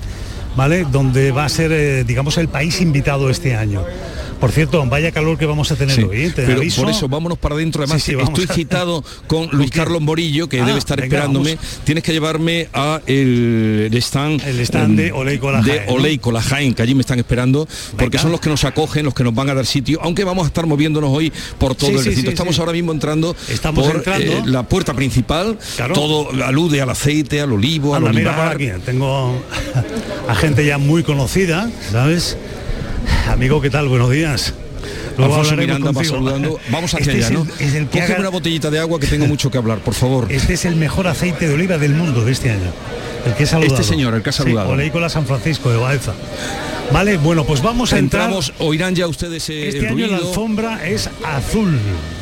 ¿vale? Donde va a ser, eh, digamos, el país invitado este año. Por cierto, vaya calor que vamos a tener Sí, hoy. Te pero aviso. por eso vámonos para adentro. Además, Sí, sí, estoy citado con Luis Carlos Morillo, que Ah, debe estar venga, esperándome. Tienes que llevarme a el, stand, El stand de em, Oleicola de. Oleicola Jaén, que allí me están esperando, porque son los que nos acogen, los que nos van a dar sitio, aunque vamos a estar moviéndonos hoy por todo el recinto. Estamos ahora mismo entrando Estamos por entrando. eh, la puerta principal, Claro. todo alude al aceite, al olivo, al Anda, mira olivar. por aquí. Tengo [LAUGHS] a gente ya muy conocida, ¿sabes? Amigo, ¿qué tal? Buenos días. Luego Alfonso Miranda va saludando. Vamos hacia Este allá, es ¿no? el- es el haga- una botellita de agua que tengo mucho que hablar, por favor. Este es el mejor aceite de oliva del mundo de este año. El que saludado. Este señor, el que ha saludado. Sí, Oleícola San Francisco de Baeza. Vale, bueno, pues vamos a entrar. Entramos, oirán ya ustedes eh, Este el año la alfombra es azul,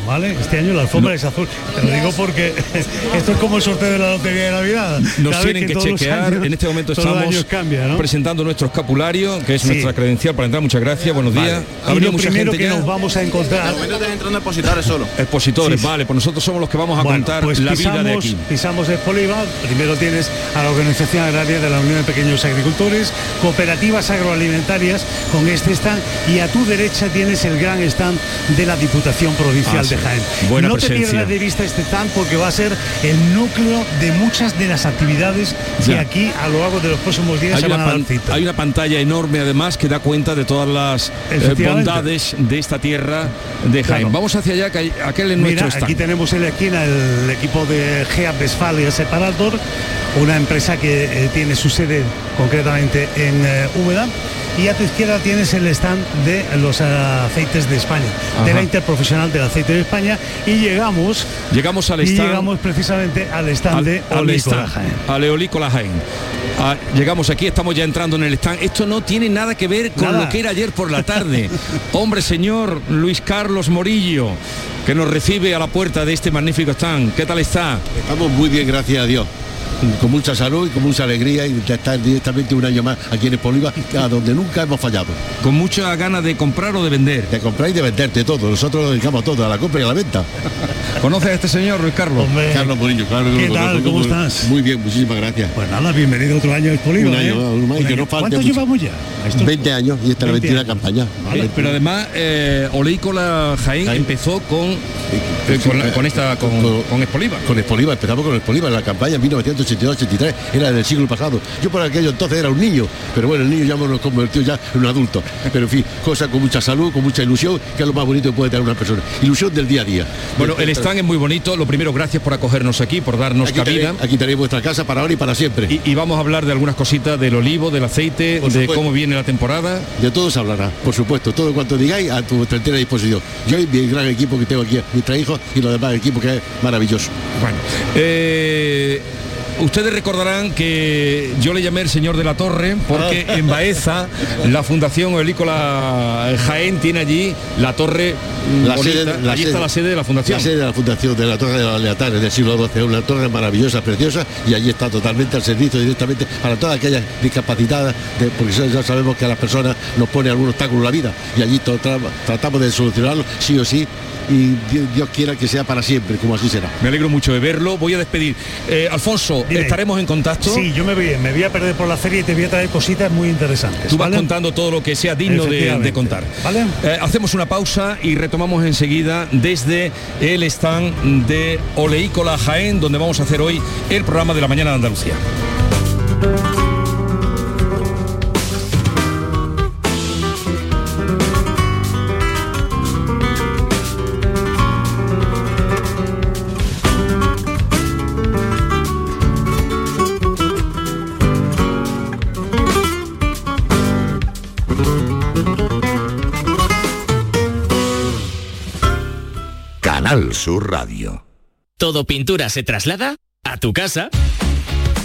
¿vale? Este año la alfombra No. es azul. Te lo digo porque [LAUGHS] esto es como el sorteo de la Lotería de Navidad. Nos tienen que, chequear. años- en este momento estamos cambia, ¿no? presentando nuestro escapulario, que es Sí. nuestra credencial para entrar. Muchas gracias, buenos Vale. días. Venido lo mucha gente que ya. Nos vamos a encontrar entrando expositores solo. Expositores, Sí, sí. vale, pues nosotros somos los que vamos a Bueno, contar pues la pisamos, vida de aquí. Pisamos Espoliva, primero tienes a la Organización Agraria de la Unión de Pequeños Agricultores, cooperativas agroalimentarias con este stand y a tu derecha tienes el gran stand de la Diputación Provincial Ah, de. Jaén. Buena no te presencia. pierdas de vista este stand porque va a ser el núcleo de muchas de las actividades que Ya. aquí a lo largo de los próximos días Hay se una, van a dar pan- cita. hay una pantalla enorme además que da cuenta de todas las eh, bondades de esta tierra de Jaén. Claro. Vamos hacia allá, que aquel es Mira, nuestro stand. aquí tenemos en la esquina el equipo de GEA Westfalia Separator, una empresa que eh, tiene su sede concretamente en eh, Úbeda. Y a tu izquierda tienes el stand de los aceites de España, de la Interprofesional del Aceite de España. Y llegamos, Llegamos al y stand. llegamos precisamente al stand al- de Oleícola Jaén. al Eolícola Jaén. Ah, llegamos aquí, estamos ya entrando en el stand. Esto no tiene nada que ver con Nada. lo que era ayer por la tarde. [LAUGHS] Hombre, señor Luis Carlos Morillo, que nos recibe a la puerta de este magnífico stand. ¿Qué tal está? Estamos muy bien, gracias a Dios. Con mucha salud y con mucha alegría y de estar directamente un año más aquí en Espoliva, a donde nunca hemos fallado. Con mucha ganas de comprar o de vender. De comprar y de venderte todo. Nosotros nos dedicamos a todo, a la compra y a la venta. ¿Conoces a este señor, Luis Carlos? Carlos Morillo, claro que ¿Qué lo tal? conozco, ¿Cómo muy- estás? Muy bien, muchísimas gracias. Pues nada, bienvenido otro año a Expoliva. Un año, ¿eh? un año, y que Un no año. falte ¿Cuántos mucho. llevamos ya? Esto- 20 años y esta es la 20 21 años. campaña. Pero, pero además, eh, Oleícola Jaén empezó con, eh, con, con esta, con, con Espoliva. Con Espoliva, empezamos con Espoliva en la campaña en 1982-83, era del siglo pasado. Yo por aquello entonces era un niño, pero bueno, el niño ya nos convirtió ya en un adulto. Pero en fin, cosas con mucha salud, con mucha ilusión, que es lo más bonito que puede tener una persona. Ilusión del día a día. Bueno, el stand es muy bonito. Lo primero, gracias por acogernos aquí, por darnos Aquí cabida. tenéis, aquí tenéis vuestra casa para ahora y para siempre. Y, y vamos a hablar de algunas cositas del olivo, del aceite, Por de supuesto. cómo viene la temporada. De todo se hablará, por supuesto, todo cuanto digáis a tu entera disposición. Yo y mi gran equipo que tengo aquí, mis tres hijos y los demás equipos que es maravilloso. Bueno, eh, ustedes recordarán que yo le llamé el señor de la torre porque en Baeza la Fundación Olícola Jaén tiene allí la torre mm, La bonita. sede- la allí sede- está la sede de la Fundación. La sede de la Fundación de la Torre de los Leatares del siglo XII, una torre maravillosa, preciosa, y allí está totalmente al servicio directamente para todas aquellas discapacitadas, de- porque ya sabemos que a las personas nos pone algún obstáculo en la vida, y allí tratamos de solucionarlo sí o sí, y Dios, Dios quiera que sea para siempre, como así será. Me alegro mucho de verlo. Voy a despedir. Eh, Alfonso, Dime. estaremos en contacto. Sí, yo me voy, me voy a perder por la feria y te voy a traer cositas muy interesantes. Tú vas ¿vale? contando todo lo que sea digno de contar. ¿Vale? Eh, hacemos una pausa y retomamos enseguida desde el stand de Oleícola Jaén, donde vamos a hacer hoy el programa de la mañana de Andalucía. Sur Radio. Todo pintura se traslada a tu casa.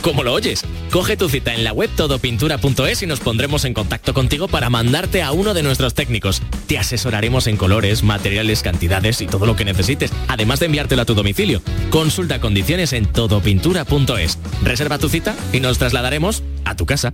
¿Cómo lo oyes? Coge tu cita en la web todopintura.es y nos pondremos en contacto contigo para mandarte a uno de nuestros técnicos. Te asesoraremos en colores, materiales, cantidades y todo lo que necesites, además de enviártelo a tu domicilio. Consulta condiciones en todopintura.es. Reserva tu cita y nos trasladaremos a tu casa.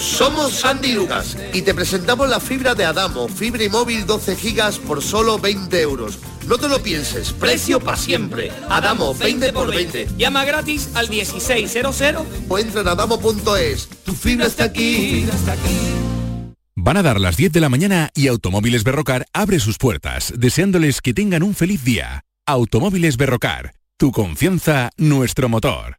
Somos Sandy Lucas y te presentamos la fibra de Adamo, fibra y móvil 12 gigas por solo 20 euros. No te lo pienses, precio para siempre. Adamo, 20 por 20. Llama gratis al 1600. O entra en adamo.es. Tu fibra está aquí. Van a dar las 10 de la mañana y Automóviles Berrocar abre sus puertas, deseándoles que tengan un feliz día. Automóviles Berrocar, tu confianza, nuestro motor.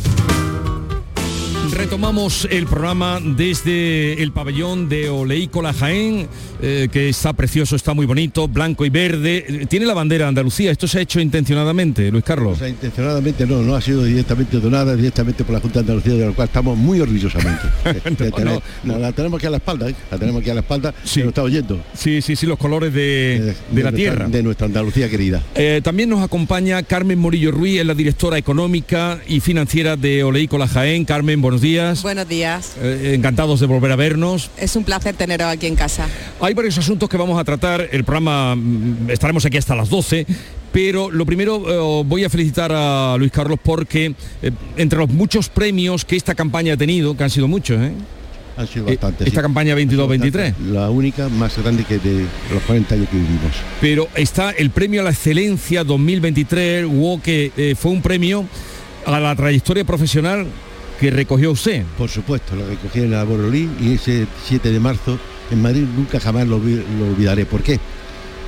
Retomamos el programa desde el pabellón de Oleícola Jaén, eh, que está precioso, está muy bonito, blanco y verde. Tiene la bandera de Andalucía. ¿Esto se ha hecho intencionadamente, Luis Carlos? O sea, intencionadamente no, no ha sido directamente donada, directamente por la Junta de Andalucía, de la cual estamos muy orgullosamente. [LAUGHS] De tener- no, la tenemos aquí a la espalda, ¿eh? la tenemos aquí a la espalda, sí. lo está oyendo. Sí, sí, sí, los colores de, de la nuestra- tierra. De nuestra Andalucía querida. Eh, también nos acompaña Carmen Morillo Ruiz, es la directora económica y financiera de Oleícola Jaén. Carmen, buenos días. Buenos días. Eh, encantados de volver a vernos. Es un placer teneros aquí en casa. Hay varios asuntos que vamos a tratar. El programa mm, estaremos aquí hasta las 12. Pero lo primero eh, voy a felicitar a Luis Carlos porque eh, entre los muchos premios que esta campaña ha tenido, que han sido muchos. Han sido bastantes. esta sí. campaña 22-23. La única más grande que de los 40 años que vivimos. Pero está el premio a la excelencia 2023, hubo que eh, fue un premio a la trayectoria profesional que recogió usted. Por supuesto, lo recogí en la Borolí y ese 7 de marzo en Madrid nunca jamás lo, lo olvidaré. ¿Por qué?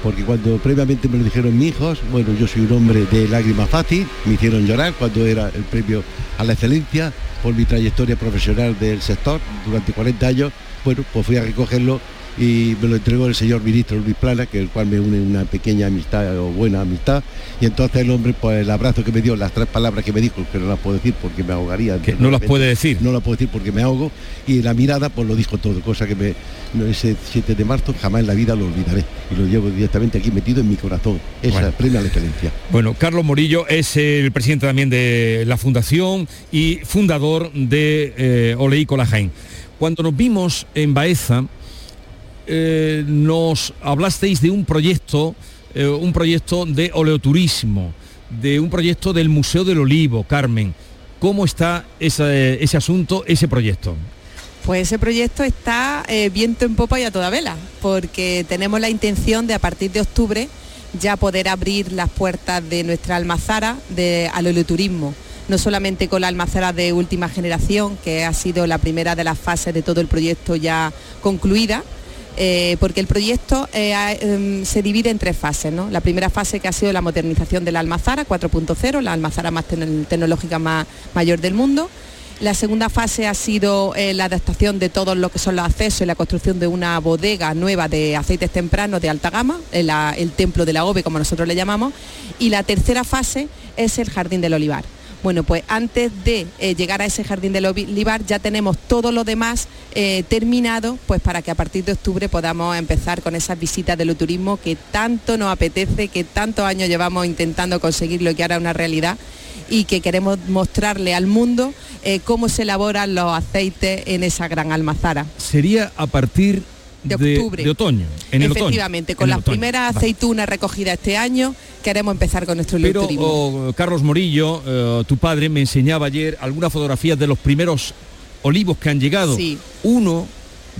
Porque cuando previamente me lo dijeron mis hijos, bueno, yo soy un hombre de lágrima fácil, me hicieron llorar cuando era el premio a la excelencia por mi trayectoria profesional del sector durante 40 años. Bueno, pues fui a recogerlo y me lo entregó el señor ministro Luis Plana, que el cual me une una pequeña amistad o buena amistad. Y entonces el hombre, pues el abrazo que me dio, las tres palabras que me dijo, que no las puedo decir porque me ahogaría. Que no las puede decir. No las puedo decir porque me ahogo. Y la mirada, pues lo dijo todo, cosa que me, no, ese 7 de marzo jamás en la vida lo olvidaré. Y lo llevo directamente aquí metido en mi corazón. Esa Bueno. premio a la excelencia. Bueno, Carlos Morillo es el presidente también de la fundación y fundador de eh, Oleícola Jaén. Cuando nos vimos en Baeza, eh, nos hablasteis de un proyecto, eh, un proyecto de oleoturismo, de un proyecto del Museo del Olivo, Carmen. ¿Cómo está ese, asunto, ese proyecto? Pues ese proyecto está eh, viento en popa y a toda vela, porque tenemos la intención de a partir de octubre ya poder abrir las puertas de nuestra almazara de, al oleoturismo. No solamente con la almazara de última generación, que ha sido la primera de las fases de todo el proyecto ya concluida, eh, porque el proyecto eh, em, se divide en tres fases. La primera fase que ha sido la modernización de la almazara 4.0, la almazara más tecno- tecnológica más mayor del mundo. La segunda fase ha sido eh, la adaptación de todos lo que son los accesos y la construcción de una bodega nueva de aceites tempranos de alta gama, el, el templo de la OVE como nosotros le llamamos. Y la tercera fase es el jardín del olivar. Bueno, pues antes de eh, llegar a ese jardín del olivar ya tenemos todo lo demás eh, terminado, pues para que a partir de octubre podamos empezar con esas visitas del turismo que tanto nos apetece, que tantos años llevamos intentando conseguirlo y que ahora es una realidad y que queremos mostrarle al mundo eh, cómo se elaboran los aceites en esa gran almazara. Sería a partir De octubre. de otoño, en el otoño. Efectivamente, con En las otoño. primeras aceitunas recogidas este año, queremos empezar con nuestro Pero oh, Carlos Morillo, eh, tu padre, me enseñaba ayer algunas fotografías de los primeros olivos que han llegado. Sí. Uno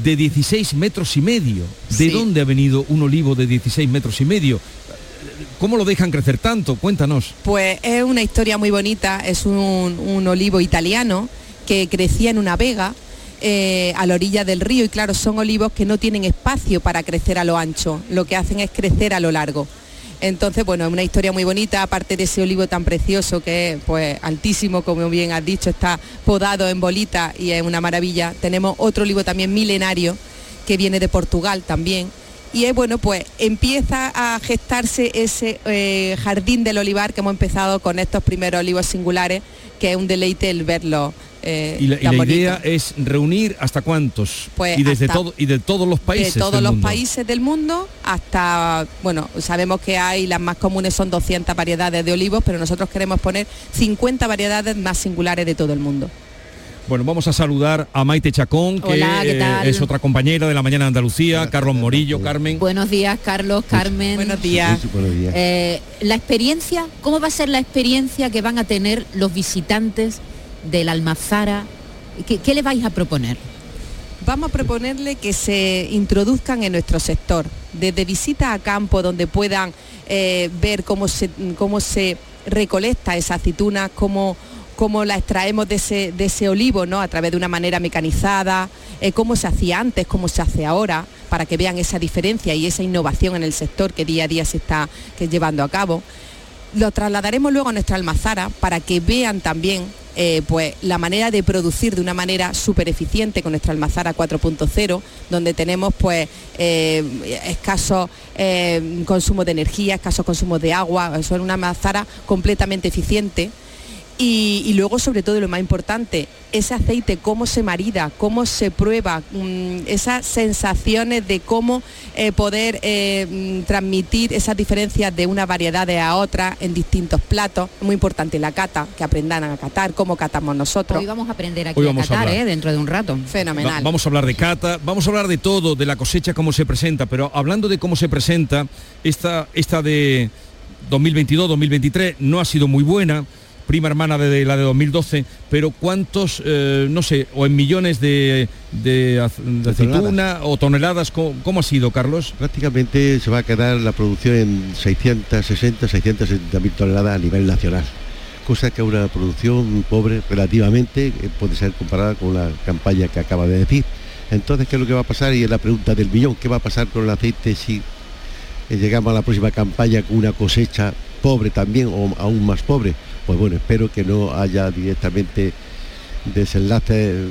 de 16 metros y medio. ¿De Sí. dónde ha venido un olivo de 16 metros y medio? ¿Cómo lo dejan crecer tanto? Cuéntanos. Pues es una historia muy bonita, es un, un olivo italiano que crecía en una vega eh, a la orilla del río y claro, son olivos que no tienen espacio para crecer a lo ancho, lo que hacen es crecer a lo largo. Entonces, bueno, es una historia muy bonita, aparte de ese olivo tan precioso que es pues altísimo, como bien has dicho, está podado en bolita y es una maravilla. Tenemos otro olivo también milenario que viene de Portugal también. Y es bueno, pues empieza a gestarse ese eh, jardín del olivar que hemos empezado con estos primeros olivos singulares, que es un deleite el verlo. Eh, Y la, y idea es reunir hasta cuántos. Pues y desde hasta- todo y de todos los países. de todos del los mundo. países del mundo hasta, bueno, sabemos que hay las más comunes son 200 variedades de olivos, pero nosotros queremos poner 50 variedades más singulares de todo el mundo. Bueno, vamos a saludar a Maite Chacón, que Hola, ¿qué eh, es otra compañera de la Mañana de Andalucía, Carlos Morillo, Carmen. Buenos días, Carlos, Carmen. Buenos días. Eh, la experiencia, ¿cómo va a ser la experiencia que van a tener los visitantes de la Almazara? ¿Qué, qué le vais a proponer? Vamos a proponerle que se introduzcan en nuestro sector, desde visitas a campo donde puedan eh, ver cómo se, cómo se recolecta esa aceituna, cómo, cómo la extraemos de ese, de ese olivo, ¿no? A través de una manera mecanizada, eh, cómo se hacía antes, cómo se hace ahora, para que vean esa diferencia y esa innovación en el sector que día a día se está que llevando a cabo. Lo trasladaremos luego a nuestra almazara para que vean también eh, pues la manera de producir de una manera súper eficiente con nuestra almazara 4.0, donde tenemos pues eh, escasos eh, consumos de energía, escasos consumos de agua, es una almazara completamente eficiente y, y luego, sobre todo, lo más importante, ese aceite, cómo se marida, cómo se prueba, mm, esas sensaciones de cómo eh, poder eh, mm, transmitir esas diferencias de una variedad a otra en distintos platos. Muy importante la cata, que aprendan a catar, cómo catamos nosotros. Hoy vamos a aprender aquí Hoy a vamos a catar. ¿eh? dentro de un rato. Fenomenal. Va- vamos a hablar de cata, vamos a hablar de todo, de la cosecha, cómo se presenta, pero hablando de cómo se presenta, esta, esta de 2022-2023 no ha sido muy buena, prima hermana de la de 2012, pero cuántos, eh, no sé, o en millones de, de, de aceituna o toneladas, ¿cómo, cómo ha sido, Carlos? Prácticamente se va a quedar la producción en 660, 670 mil toneladas a nivel nacional. Cosa que es una producción pobre relativamente, eh, puede ser comparada con la campaña que acaba de decir. Entonces, ¿qué es lo que va a pasar? Y es la pregunta del millón, ¿qué va a pasar con el aceite si eh, llegamos a la próxima campaña con una cosecha pobre también o aún más pobre? Pues bueno, espero que no haya directamente desenlaces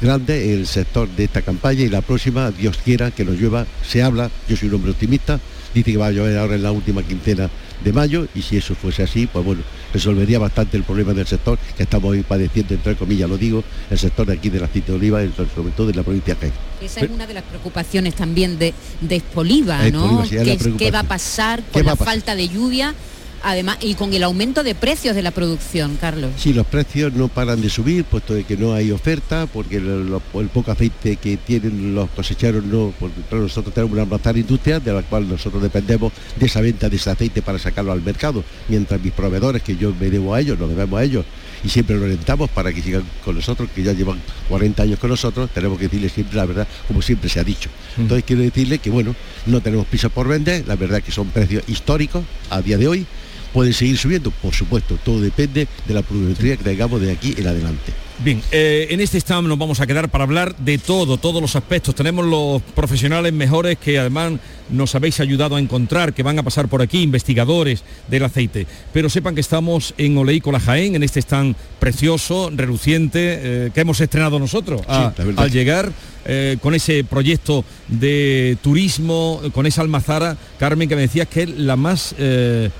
grandes en el sector de esta campaña y la próxima, Dios quiera, que nos llueva, se habla, yo soy un hombre optimista, dice que va a llover ahora en la última quincena de mayo y si eso fuese así, pues bueno, resolvería bastante el problema del sector que estamos hoy padeciendo, entre comillas, lo digo, el sector de aquí del aceite de oliva, sobre todo de la provincia de Jaén. Esa es una de las preocupaciones también de, de Espoliva, De ¿no? Espoliva, sí, es la ¿Qué, va a pasar ¿Qué con va la a pasar? falta de lluvia? Además, y con el aumento de precios de la producción, Carlos. Sí, los precios no paran de subir, puesto de que no hay oferta, porque el poco aceite que tienen los cosecheros no, porque nosotros tenemos una almazara industrial de la cual nosotros dependemos de esa venta de ese aceite para sacarlo al mercado, mientras mis proveedores, que yo me debo a ellos, nos debemos a ellos, y siempre lo orientamos para que sigan con nosotros, que ya llevan 40 años con nosotros, tenemos que decirles siempre la verdad, como siempre se ha dicho. Entonces quiero decirle que bueno, no tenemos prisa por vender, la verdad que son precios históricos a día de hoy, pueden seguir subiendo, por supuesto, todo depende de la productividad que tengamos de aquí en adelante. Bien, eh, en este stand nos vamos a quedar para hablar de todo, todos los aspectos. Tenemos los profesionales mejores que además nos habéis ayudado a encontrar, que van a pasar por aquí, investigadores del aceite. Pero sepan que estamos en Oleícola Jaén, en este stand precioso, reluciente, eh, que hemos estrenado nosotros a- la verdad. al llegar eh, con ese proyecto de turismo, con esa almazara, Carmen, que me decías que es la más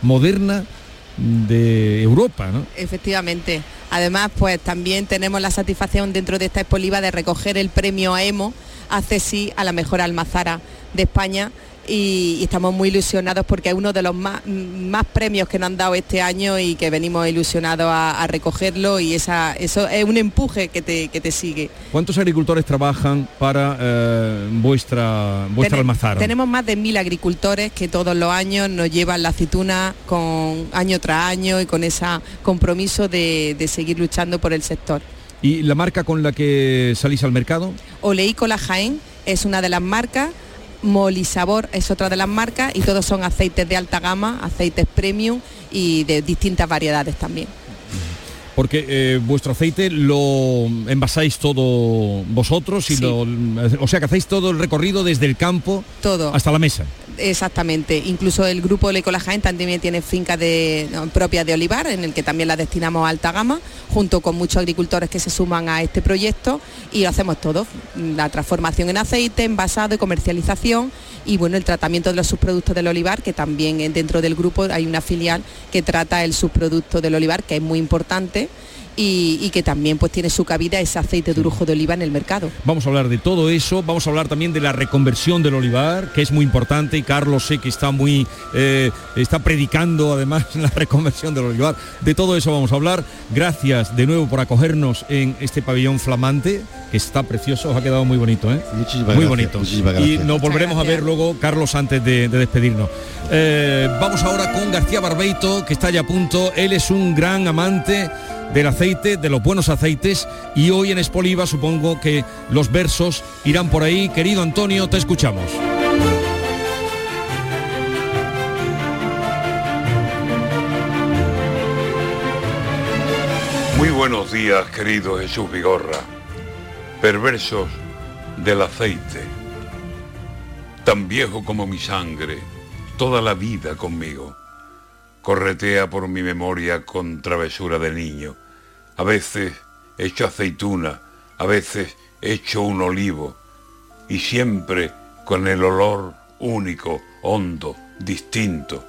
moderna de Europa, ¿no? Efectivamente. Además, pues también tenemos la satisfacción dentro de esta expoliva de recoger el premio AEMO, hace sí a la mejor almazara de España y, y estamos muy ilusionados porque es uno de los más, más premios que nos han dado este año y que venimos ilusionados a, a recogerlo y esa, eso es un empuje que te, que te sigue. ¿Cuántos agricultores trabajan para eh, vuestra, vuestra almazara? Tenemos más de mil agricultores que todos los años nos llevan la aceituna con año tras año y con ese compromiso de, de seguir luchando por el sector. ¿Y la marca con la que salís al mercado? Oleícola Jaén es una de las marcas, Molisabor es otra de las marcas y todos son aceites de alta gama, aceites premium y de distintas variedades también. Porque eh, vuestro aceite lo envasáis todo vosotros y Sí. lo, o sea que hacéis todo el recorrido desde el campo Todo. hasta la mesa. Exactamente. Incluso el grupo Oleícola Jaén también tiene fincas de, no, propias de olivar, en el que también las destinamos a alta gama, junto con muchos agricultores que se suman a este proyecto y lo hacemos todo. La transformación en aceite, envasado y comercialización y bueno, el tratamiento de los subproductos del olivar, que también eh, dentro del grupo hay una filial que trata el subproducto del olivar, que es muy importante. Y, y que también pues tiene su cabida ese aceite de orujo de oliva en el mercado. Vamos a hablar de todo eso, vamos a hablar también de la reconversión del olivar, que es muy importante y Carlos sé que está muy, eh, está predicando además [LAUGHS] la reconversión del olivar. De todo eso vamos a hablar. Gracias de nuevo por acogernos en este pabellón flamante, que está precioso, os ha quedado muy bonito, ¿eh? Muchísimas muy gracias, bonito. muchísimas Y nos volveremos a ver luego, Carlos, antes de, de despedirnos. Eh, vamos ahora con García Barbeito, que está ya a punto. Él es un gran amante del aceite, de los buenos aceites, y hoy en Espoliva supongo que los versos irán por ahí. Querido Antonio, te escuchamos. Muy buenos días, querido Jesús Vigorra. Perversos del aceite. Tan viejo como mi sangre, toda la vida conmigo. Corretea por mi memoria con travesura de niño. A veces hecho aceituna, a veces hecho un olivo, y siempre con el olor único, hondo, distinto.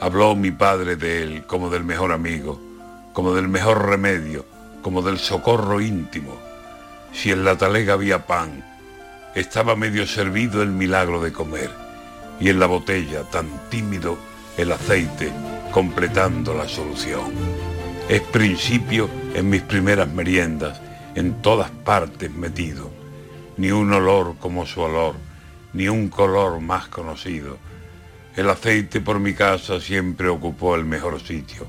Habló mi padre de él como del mejor amigo, como del mejor remedio, como del socorro íntimo. Si en la talega había pan, estaba medio servido el milagro de comer, y en la botella, tan tímido, el aceite, completando la solución. Es principio en mis primeras meriendas, en todas partes metido, ni un olor como su olor, ni un color más conocido. El aceite por mi casa siempre ocupó el mejor sitio,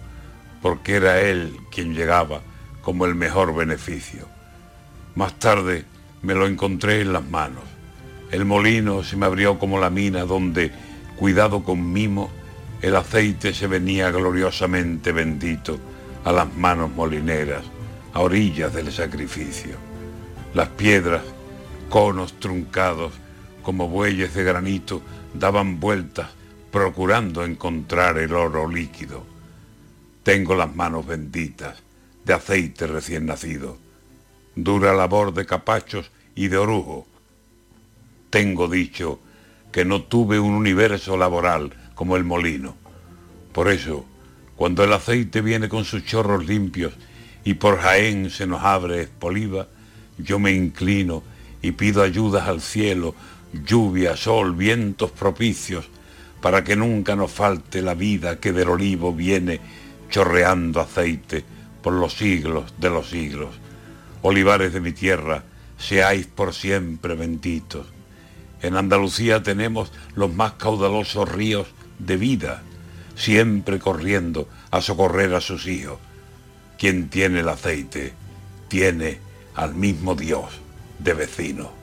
porque era él quien llegaba como el mejor beneficio. Más tarde me lo encontré en las manos. El molino se me abrió como la mina donde, cuidado con mimo, el aceite se venía gloriosamente bendito a las manos molineras, a orillas del sacrificio. Las piedras, conos truncados, como bueyes de granito, daban vueltas procurando encontrar el oro líquido. Tengo las manos benditas de aceite recién nacido, dura labor de capachos y de orujo. Tengo dicho que no tuve un universo laboral como el molino. Por eso, cuando el aceite viene con sus chorros limpios y por Jaén se nos abre espoliva, yo me inclino y pido ayudas al cielo, lluvia, sol, vientos propicios, para que nunca nos falte la vida que del olivo viene chorreando aceite por los siglos de los siglos. Olivares de mi tierra, seáis por siempre benditos. En Andalucía tenemos los más caudalosos ríos de vida, siempre corriendo a socorrer a sus hijos. Quien tiene el aceite, tiene al mismo Dios de vecino.